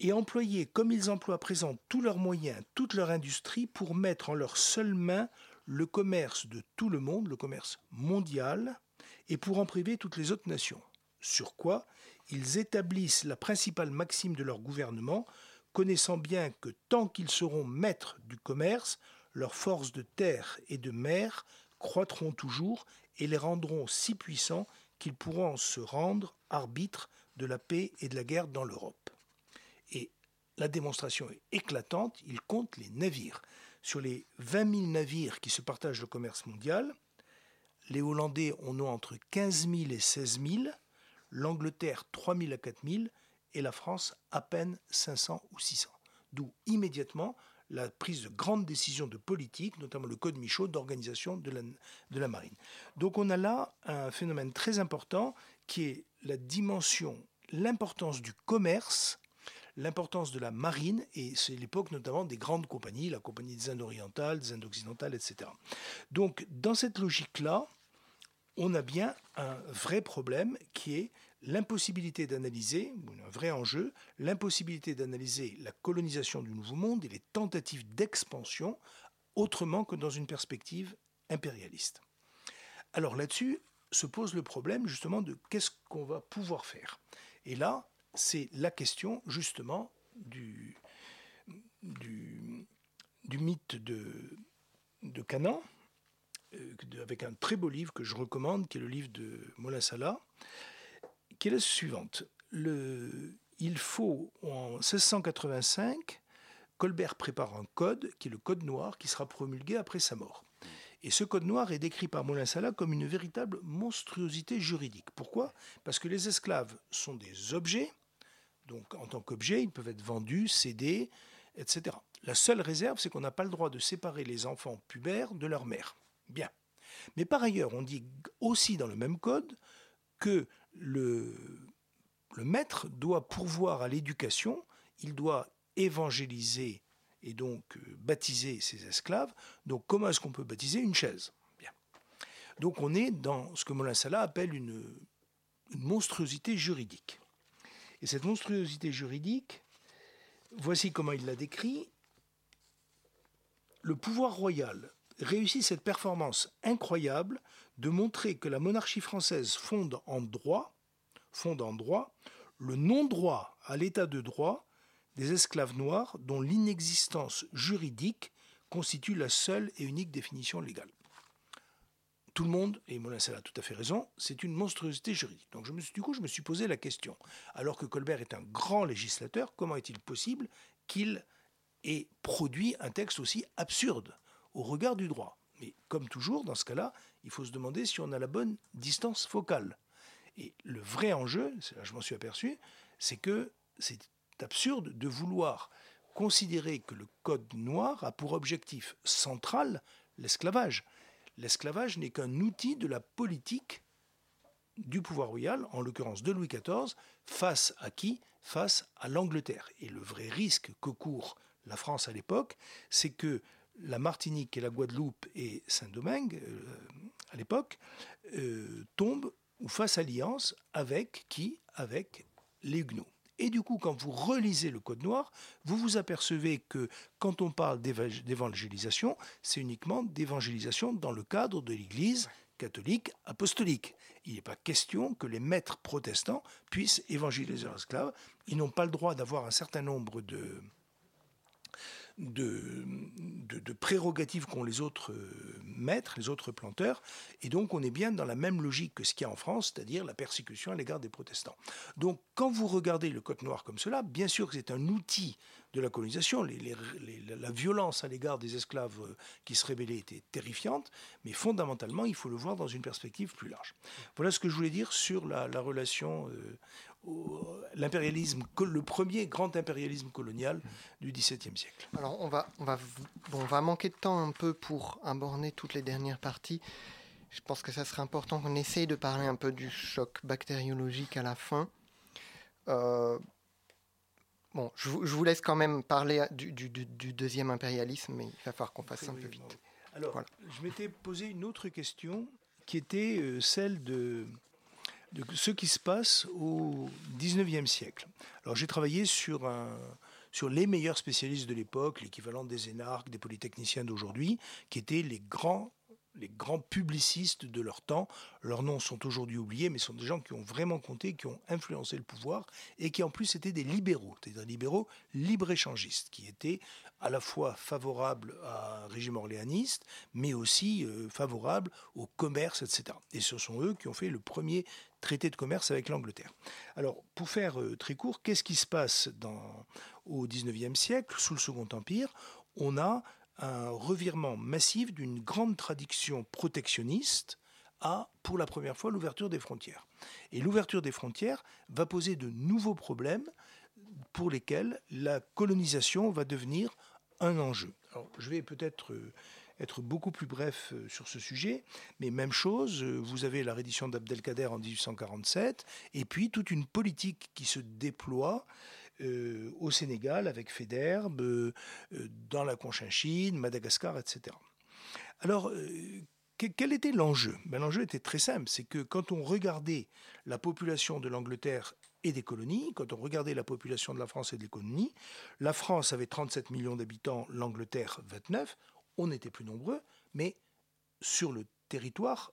et employé comme ils emploient à présent tous leurs moyens, toute leur industrie pour mettre en leurs seules mains le commerce de tout le monde, le commerce mondial, et pour en priver toutes les autres nations. Sur quoi ils établissent la principale maxime de leur gouvernement, connaissant bien que tant qu'ils seront maîtres du commerce, leurs forces de terre et de mer croîtront toujours et les rendront si puissants qu'ils pourront se rendre arbitres de la paix et de la guerre dans l'Europe. Et la démonstration est éclatante, ils comptent les navires. Sur les 20 000 navires qui se partagent le commerce mondial, les Hollandais en ont entre 15 000 et 16 000, l'Angleterre 3 000 à 4 000 et la France à peine 500 ou 600. D'où immédiatement la prise de grandes décisions de politique, notamment le Code Michaud d'organisation de la, de la marine. Donc on a là un phénomène très important qui est la dimension, l'importance du commerce, l'importance de la marine, et c'est l'époque notamment des grandes compagnies, la compagnie des Indes orientales, des Indes occidentales, etc. Donc dans cette logique-là, on a bien un vrai problème qui est l'impossibilité d'analyser, un vrai enjeu, l'impossibilité d'analyser la colonisation du Nouveau Monde et les tentatives d'expansion autrement que dans une perspective impérialiste. Alors là-dessus se pose le problème justement de qu'est-ce qu'on va pouvoir faire. Et là, c'est la question justement du, mythe de, de Canaan, avec un très beau livre que je recommande, qui est le livre de Mola Salah, qui est la suivante. Il faut, en 1685, Colbert prépare un code, qui est le code noir, qui sera promulgué après sa mort. Et ce code noir est décrit par Molin Salah comme une véritable monstruosité juridique. Pourquoi? Parce que les esclaves sont des objets, donc en tant qu'objets, ils peuvent être vendus, cédés, etc. La seule réserve, c'est qu'on n'a pas le droit de séparer les enfants pubères de leur mère. Bien. Mais par ailleurs, on dit aussi dans le même code que le, maître doit pourvoir à l'éducation, il doit évangéliser et donc euh, baptiser ses esclaves. Donc comment est-ce qu'on peut baptiser une chaise? Bien. Donc on est dans ce que Molin Salah appelle une monstruosité juridique. Et cette monstruosité juridique, voici comment il l'a décrit. Le pouvoir royal réussit cette performance incroyable de montrer que la monarchie française fonde en droit, le non-droit à l'état de droit des esclaves noirs dont l'inexistence juridique constitue la seule et unique définition légale. Tout le monde, et Molin a tout à fait raison, c'est une monstruosité juridique. Donc du coup, je me suis posé la question, alors que Colbert est un grand législateur, comment est-il possible qu'il ait produit un texte aussi absurde au regard du droit. Mais comme toujours, dans ce cas-là, il faut se demander si on a la bonne distance focale. Et le vrai enjeu, là je m'en suis aperçu, c'est que c'est absurde de vouloir considérer que le code noir a pour objectif central l'esclavage. L'esclavage n'est qu'un outil de la politique du pouvoir royal, en l'occurrence de Louis XIV, face à qui? Face à l'Angleterre. Et le vrai risque que court la France à l'époque, c'est que la Martinique et la Guadeloupe et Saint-Domingue, euh, à l'époque, euh, tombent ou fassent alliance avec qui? Avec les Huguenots. Et du coup, quand vous relisez le Code noir, vous vous apercevez que quand on parle d'évangélisation, c'est uniquement d'évangélisation dans le cadre de l'Église catholique apostolique. Il n'est pas question que les maîtres protestants puissent évangéliser leurs esclaves. Ils n'ont pas le droit d'avoir un certain nombre de, de, de, prérogatives qu'ont les autres euh, maîtres, les autres planteurs, et donc on est bien dans la même logique que ce qu'il y a en France, c'est-à-dire la persécution à l'égard des protestants. Donc quand vous regardez le Code noir comme cela, bien sûr que c'est un outil de la colonisation, la violence à l'égard des esclaves euh, qui se rébellaient était terrifiante, mais fondamentalement il faut le voir dans une perspective plus large. Voilà ce que je voulais dire sur la, relation euh, l'impérialisme, le premier grand impérialisme colonial du XVIIe siècle. Alors on va, on, va, on va manquer de temps un peu pour aborder toutes les dernières parties. Je pense que ça serait important qu'on essaye de parler un peu du choc bactériologique à la fin. Euh, bon, je, vous laisse quand même parler du, deuxième impérialisme, mais il va falloir qu'on fasse un peu vite. Alors, je m'étais posé une autre question qui était euh, celle de de ce qui se passe au 19e siècle. Alors j'ai travaillé sur les meilleurs spécialistes de l'époque, l'équivalent des énarques, des polytechniciens d'aujourd'hui, qui étaient les grands les grands publicistes de leur temps. Leurs noms sont aujourd'hui oubliés, mais sont des gens qui ont vraiment compté, qui ont influencé le pouvoir et qui en plus étaient des libéraux, c'est-à-dire libéraux libre-échangistes, qui étaient à la fois favorables à un régime orléaniste, mais aussi euh, favorables au commerce, etc. Et ce sont eux qui ont fait le premier traité de commerce avec l'Angleterre. Alors, pour faire euh, très court, qu'est-ce qui se passe au XIXe siècle, sous le Second Empire? On a un revirement massif d'une grande tradition protectionniste à, pour la première fois, l'ouverture des frontières. Et l'ouverture des frontières va poser de nouveaux problèmes pour lesquels la colonisation va devenir un enjeu. Alors, je vais peut-être euh, être beaucoup plus bref euh, sur ce sujet, mais même chose, euh, vous avez la reddition d'Abdelkader en 1847, et puis toute une politique qui se déploie euh, au Sénégal avec Fédère, dans la Conchinchine, Madagascar, etc. Alors, quel était l'enjeu? Ben, L'enjeu était très simple, c'est que quand on regardait la population de l'Angleterre et des colonies, quand on regardait la population de la France et des colonies, la France avait 37 millions d'habitants, l'Angleterre 29, on était plus nombreux, mais sur le territoire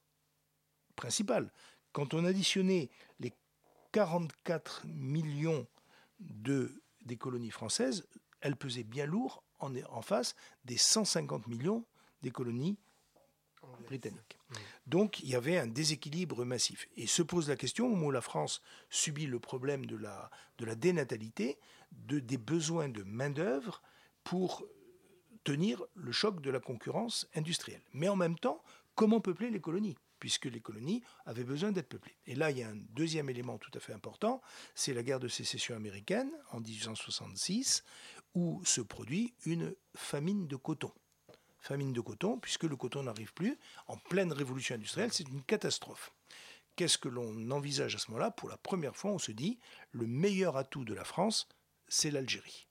principal. Quand on additionnait les 44 millions de, des colonies françaises, elles pesaient bien lourd en, en face des 150 millions des colonies britanniques. Donc il y avait un déséquilibre massif. Et se pose la question, au moment où la France subit le problème de la, de la dénatalité, de, des besoins de main-d'œuvre pour tenir le choc de la concurrence industrielle. Mais en même temps, comment peupler les colonies? Puisque les colonies avaient besoin d'être peuplées. Et là, il y a un deuxième élément tout à fait important, c'est la guerre de sécession américaine en 1866, où se produit une famine de coton. Famine de coton, puisque le coton n'arrive plus, en pleine révolution industrielle, c'est une catastrophe. Qu'est-ce que l'on envisage à ce moment-là? Pour la première fois, on se dit, le meilleur atout de la France, c'est l'Algérie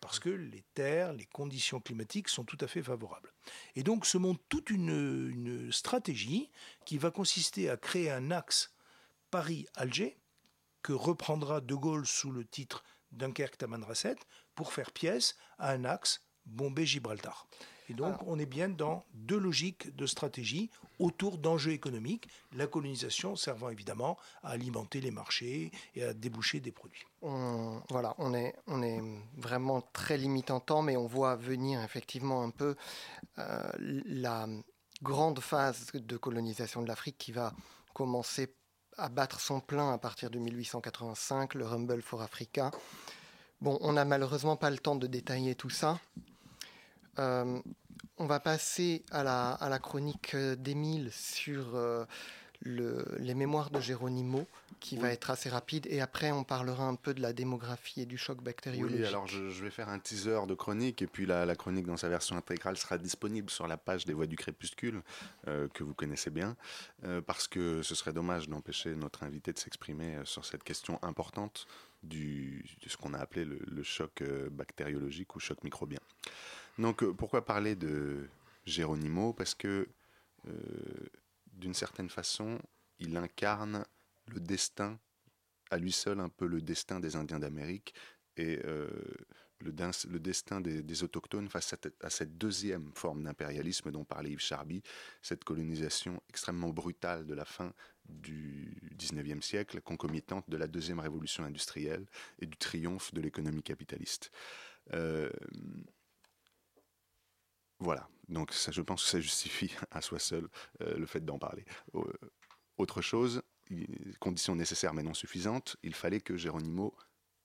parce que les terres, les conditions climatiques sont tout à fait favorables. Et donc se monte toute une, stratégie qui va consister à créer un axe Paris-Alger, que reprendra De Gaulle sous le titre Dunkerque-Tamanrasset, pour faire pièce à un axe Bombay-Gibraltar. Et donc, on est bien dans deux logiques de stratégie autour d'enjeux économiques, la colonisation servant évidemment à alimenter les marchés et à déboucher des produits. voilà, on est, on est vraiment très limité en temps, mais on voit venir effectivement un peu euh, la grande phase de colonisation de l'Afrique qui va commencer à battre son plein à partir de 1885, le Rumble for Africa. Bon, on n'a malheureusement pas le temps de détailler tout ça. Euh, on va passer à la, à la chronique d'Émile sur euh, le, les mémoires de Géronimo, qui va être assez rapide, et après on parlera un peu de la démographie et du choc bactériologique. Oui, alors je, vais faire un teaser de chronique, et puis la, chronique dans sa version intégrale sera disponible sur la page des Voix du Crépuscule, euh, que vous connaissez bien, parce que ce serait dommage d'empêcher notre invité de s'exprimer sur cette question importante du, de ce qu'on a appelé le choc bactériologique ou choc microbien. Donc euh, pourquoi parler de Geronimo? Parce que euh, d'une certaine façon, il incarne le destin, à lui seul un peu le destin des Indiens d'Amérique et euh, le, destin des, autochtones face à, cette deuxième forme d'impérialisme dont parlait Yves Charby, cette colonisation extrêmement brutale de la fin du XIXe siècle, concomitante de la deuxième révolution industrielle et du triomphe de l'économie capitaliste. Voilà, donc ça, je pense que ça justifie à soi seul euh, le fait d'en parler. Euh, autre chose, condition nécessaire mais non suffisante, il fallait que Géronimo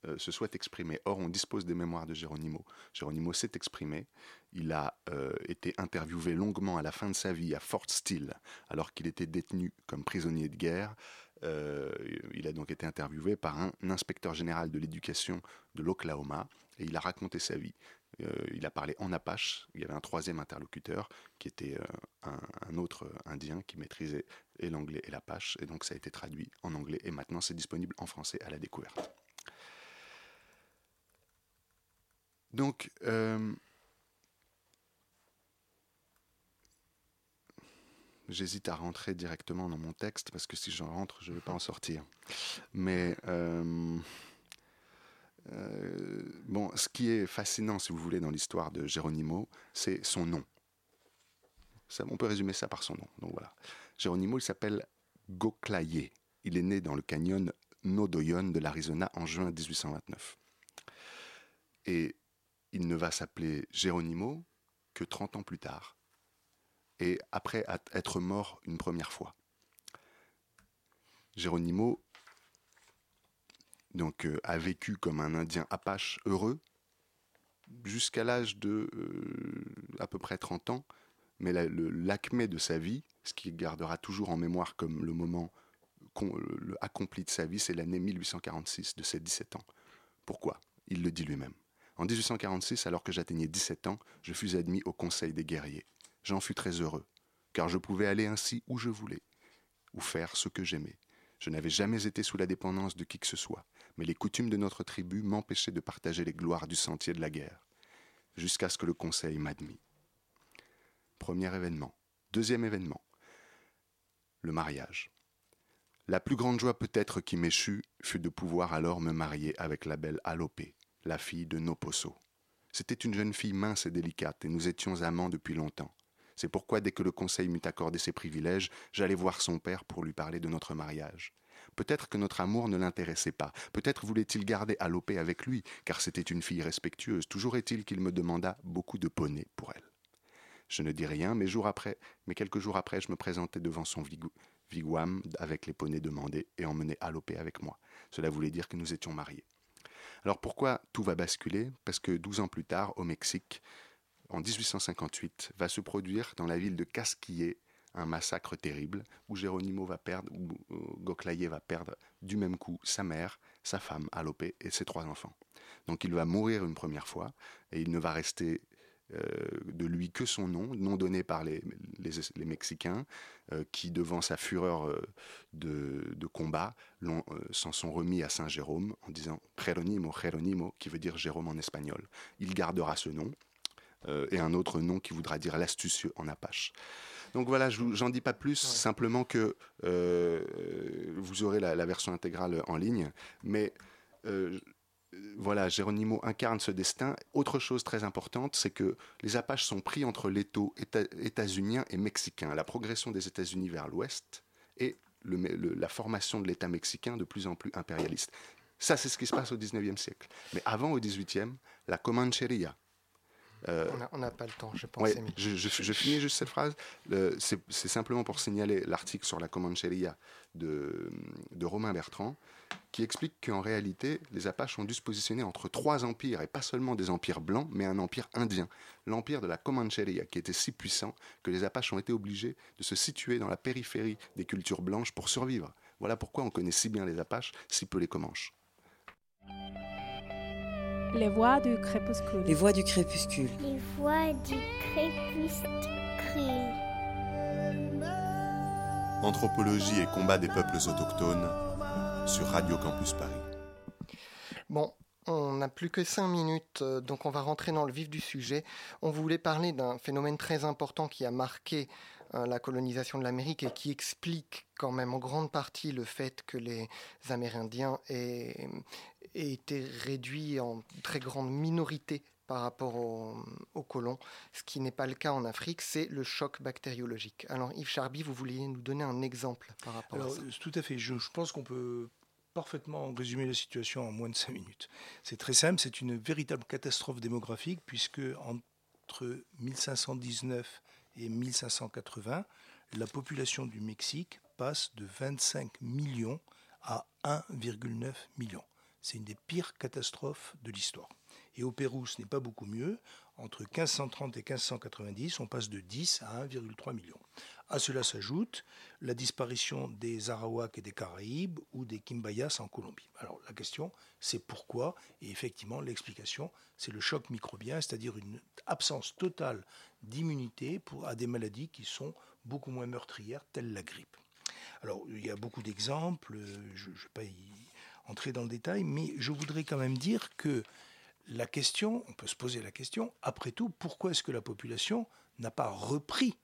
euh, se soit exprimé. Or, on dispose des mémoires de Géronimo. Géronimo s'est exprimé. Il a été interviewé longuement à la fin de sa vie à Fort Steele, alors qu'il était détenu comme prisonnier de guerre. Il a donc été interviewé par un inspecteur général de l'éducation de l'Oklahoma et il a raconté sa vie. Euh, il a parlé en apache. Il y avait un troisième interlocuteur qui était euh, un, autre indien qui maîtrisait l'anglais et l'apache. Et donc ça a été traduit en anglais et maintenant c'est disponible en français à la découverte. Donc, j'hésite à rentrer directement dans mon texte parce que si j'en rentre, je ne vais pas en sortir. Mais Euh, bon, ce qui est fascinant, si vous voulez, dans l'histoire de Geronimo, c'est son nom. on peut résumer ça par son nom. Donc voilà. Geronimo, il s'appelle Goclaye. Il est né dans le canyon Nodoyon de l'Arizona en juin 1829. Et il ne va s'appeler Geronimo que 30 ans plus tard, et après être mort une première fois. Geronimo donc, euh, a vécu comme un Indien apache heureux jusqu'à l'âge de euh, à peu près 30 ans, mais l'acmé de sa vie, ce qu'il gardera toujours en mémoire comme le moment accompli de sa vie, c'est l'année 1846 de ses 17 ans. Pourquoi? Il le dit lui-même. En 1846, alors que j'atteignais 17 ans, je fus admis au Conseil des guerriers. J'en fus très heureux, car je pouvais aller ainsi où je voulais, ou faire ce que j'aimais. Je n'avais jamais été sous la dépendance de qui que ce soit, mais les coutumes de notre tribu m'empêchaient de partager les gloires du sentier de la guerre, jusqu'à ce que le Conseil m'admit. Premier événement. Deuxième événement. Le mariage. La plus grande joie peut-être qui m'échut fut de pouvoir alors me marier avec la belle Alopé, la fille de Noposo. C'était une jeune fille mince et délicate, et nous étions amants depuis longtemps. C'est pourquoi dès que le conseil m'eut accordé ses privilèges, j'allais voir son père pour lui parler de notre mariage. Peut-être que notre amour ne l'intéressait pas, peut-être voulait-il garder Alopé avec lui, car c'était une fille respectueuse. Toujours est-il qu'il me demanda beaucoup de poneys pour elle. Je ne dis rien, mais, quelques jours après, je me présentais devant son wigwam avec les poneys demandés et emmenai Alopé avec moi. Cela voulait dire que nous étions mariés. Alors pourquoi tout va basculer? Parce que 12 ans plus tard, au Mexique, en 1858, va se produire dans la ville de Casquillé un massacre terrible où Geronimo va perdre, où euh, Goclaye va perdre du même coup sa mère, sa femme, Alopé, et ses trois enfants. Donc il va mourir une première fois et il ne va rester euh, de lui que son nom, nom donné par les, Mexicains, euh, qui, devant sa fureur de, combat, s'en sont remis à Saint Jérôme en disant Jeronimo, Jeronimo, qui veut dire Jérôme en espagnol. Il gardera ce nom, et un autre nom qui voudra dire l'astucieux en apache. Donc voilà, j'en dis pas plus, simplement que vous aurez la, la, version intégrale en ligne, mais voilà, Geronimo incarne ce destin. Autre chose très importante, c'est que les Apaches sont pris entre l'étau états-unien et mexicain. La progression des États-Unis vers l'ouest et la formation de l'État mexicain de plus en plus impérialiste. Ça, c'est ce qui se passe au 19e siècle. Mais avant, au 18e, la Comancheria, euh, on n'a pas le temps, je pense. je, finis juste cette phrase. C'est simplement pour signaler l'article sur la Comancheria de, de Romain Bertrand, qui explique qu'en réalité, les Apaches ont dû se positionner entre trois empires, et pas seulement des empires blancs, mais un empire indien. L'empire de la Comancheria, qui était si puissant que les Apaches ont été obligés de se situer dans la périphérie des cultures blanches pour survivre. Voilà pourquoi on connaît si bien les Apaches, si peu les Comanches. Les voix du crépuscule. Les voix du crépuscule. Les voix du crépuscule. Anthropologie et combat des peuples autochtones sur Radio Campus Paris. Bon, on n'a plus que cinq minutes, euh, donc on va rentrer dans le vif du sujet. On voulait parler d'un phénomène très important qui a marqué euh, la colonisation de l'Amérique et qui explique quand même en grande partie le fait que les Amérindiens aient, été réduits en très grande minorité par rapport aux, colons, ce qui n'est pas le cas en Afrique, c'est le choc bactériologique. Alors Yves Charby, vous vouliez nous donner un exemple par rapport à ça Tout à fait, je, pense qu'on peut parfaitement résumer la situation en moins de cinq minutes. C'est très simple, c'est une véritable catastrophe démographique puisque entre 1519 et 1580, la population du Mexique passe de 25 millions à 1,9 million. C'est une des pires catastrophes de l'histoire. Et au Pérou, ce n'est pas beaucoup mieux. Entre 1530 et 1590, on passe de 10 à 1,3 million. À cela s'ajoute la disparition des Arawaks et des Caraïbes ou des Quimbayas en Colombie. Alors la question, c'est pourquoi? Et effectivement, l'explication, c'est le choc microbien, c'est-à-dire une absence totale d'immunité à des maladies qui sont beaucoup moins meurtrières, telles la grippe. Alors, il y a beaucoup d'exemples, je ne vais pas y entrer dans le détail, mais je voudrais quand même dire que la question, on peut se poser la question, après tout, pourquoi est-ce que la population n'a pas repris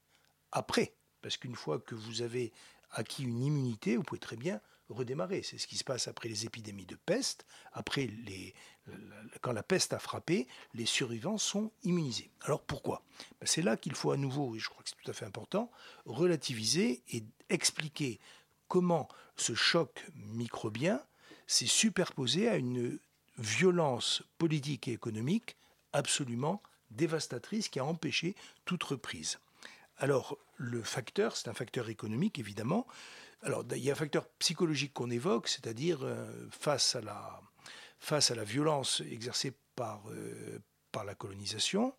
après? Parce qu'une fois que vous avez acquis une immunité, vous pouvez très bien redémarrer. C'est ce qui se passe après les épidémies de peste. Après, les, quand la peste a frappé, les survivants sont immunisés. Alors pourquoi? Ben, C'est là qu'il faut à nouveau, et je crois que c'est tout à fait important, relativiser et expliquer comment ce choc microbien s'est superposé à une violence politique et économique absolument dévastatrice qui a empêché toute reprise. Alors, le facteur, c'est un facteur économique, évidemment. Alors, il y a un facteur psychologique qu'on évoque, c'est-à-dire euh, face, à la, face à la violence exercée par, euh, par la colonisation,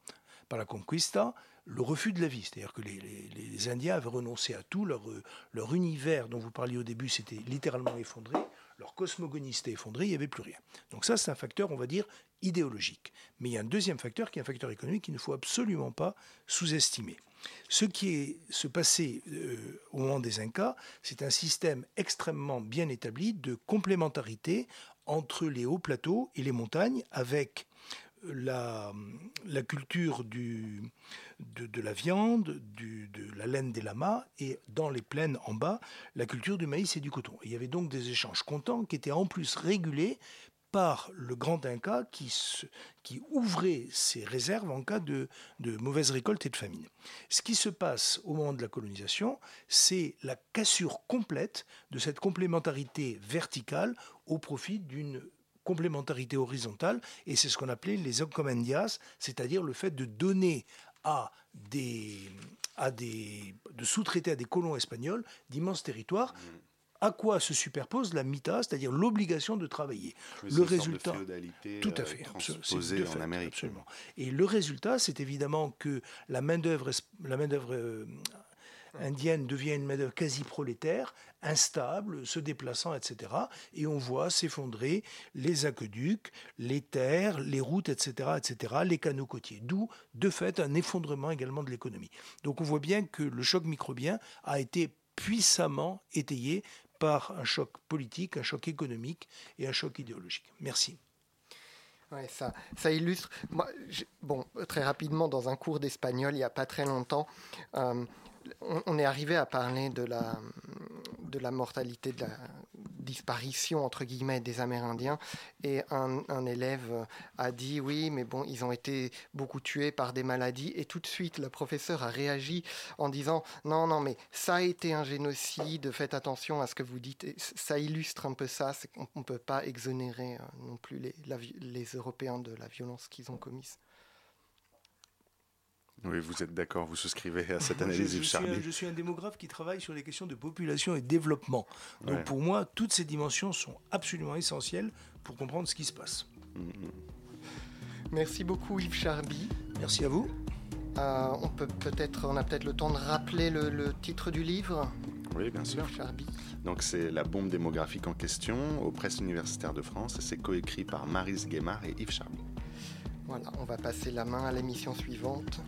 par la conquista, le refus de la vie. C'est-à-dire que les, les, Indiens avaient renoncé à tout, leur, leur univers dont vous parliez au début s'était littéralement effondré, leur cosmogonie s'était effondrée, il n'y avait plus rien. Donc ça, c'est un facteur, on va dire, idéologique. Mais il y a un deuxième facteur qui est un facteur économique qu'il ne faut absolument pas sous-estimer. Ce qui est se passé euh, au moment des Incas, c'est un système extrêmement bien établi de complémentarité entre les hauts plateaux et les montagnes, avec la, culture du, de, la viande, de la laine des lamas, et dans les plaines en bas, la culture du maïs et du coton. il y avait donc des échanges contents qui étaient en plus régulés par le grand Inca qui, qui ouvrait ses réserves en cas de, de mauvaise récolte et de famine. Ce qui se passe au moment de la colonisation, c'est la cassure complète de cette complémentarité verticale au profit d'une complémentarité horizontale, et c'est ce qu'on appelait les encomendias, c'est-à-dire le fait de donner à des, à des de sous-traiter à des colons espagnols d'immenses territoires. Mmh à quoi se superpose la mita, c'est-à-dire l'obligation de travailler. le résultat, tout à fait, euh, en Amérique. Absolument. Et le résultat, c'est évidemment que la main d'œuvre, la main d'œuvre euh, indienne devient une main d'œuvre quasi prolétaire, instable, se déplaçant, etc. Et on voit s'effondrer les aqueducs, les terres, les routes, etc., etc., les canaux côtiers. D'où, de fait, un effondrement également de l'économie. Donc on voit bien que le choc microbien a été puissamment étayé par un choc politique, un choc économique et un choc idéologique. Merci. Ouais, ça, ça illustre. Bon, très rapidement, dans un cours d'espagnol, il n'y a pas très longtemps, euh, on, est arrivé à parler de la, mortalité, de la disparition, entre guillemets, des Amérindiens. Et un, élève a dit, oui, mais bon, ils ont été beaucoup tués par des maladies. Et tout de suite, le professeur a réagi en disant, non, non, mais ça a été un génocide, faites attention à ce que vous dites. ça illustre un peu ça, qu'on ne peut pas exonérer euh, non plus les Européens de la violence qu'ils ont commise. Oui, vous êtes d'accord, vous souscrivez à cette analyse, je, je, suis un, je, suis un, démographe qui travaille sur les questions de population et développement. Donc pour moi, toutes ces dimensions sont absolument essentielles pour comprendre ce qui se passe. Mm-hmm. Merci beaucoup Yves Charby. Merci à vous. Euh, on, peut peut-être, on a peut-être le temps de rappeler le, titre du livre? Oui, bien sûr. Charby. Donc c'est La bombe démographique en question aux presses universitaires de France et c'est coécrit par Marise Guémard et Yves Charby. Voilà, on va passer la main à l'émission suivante.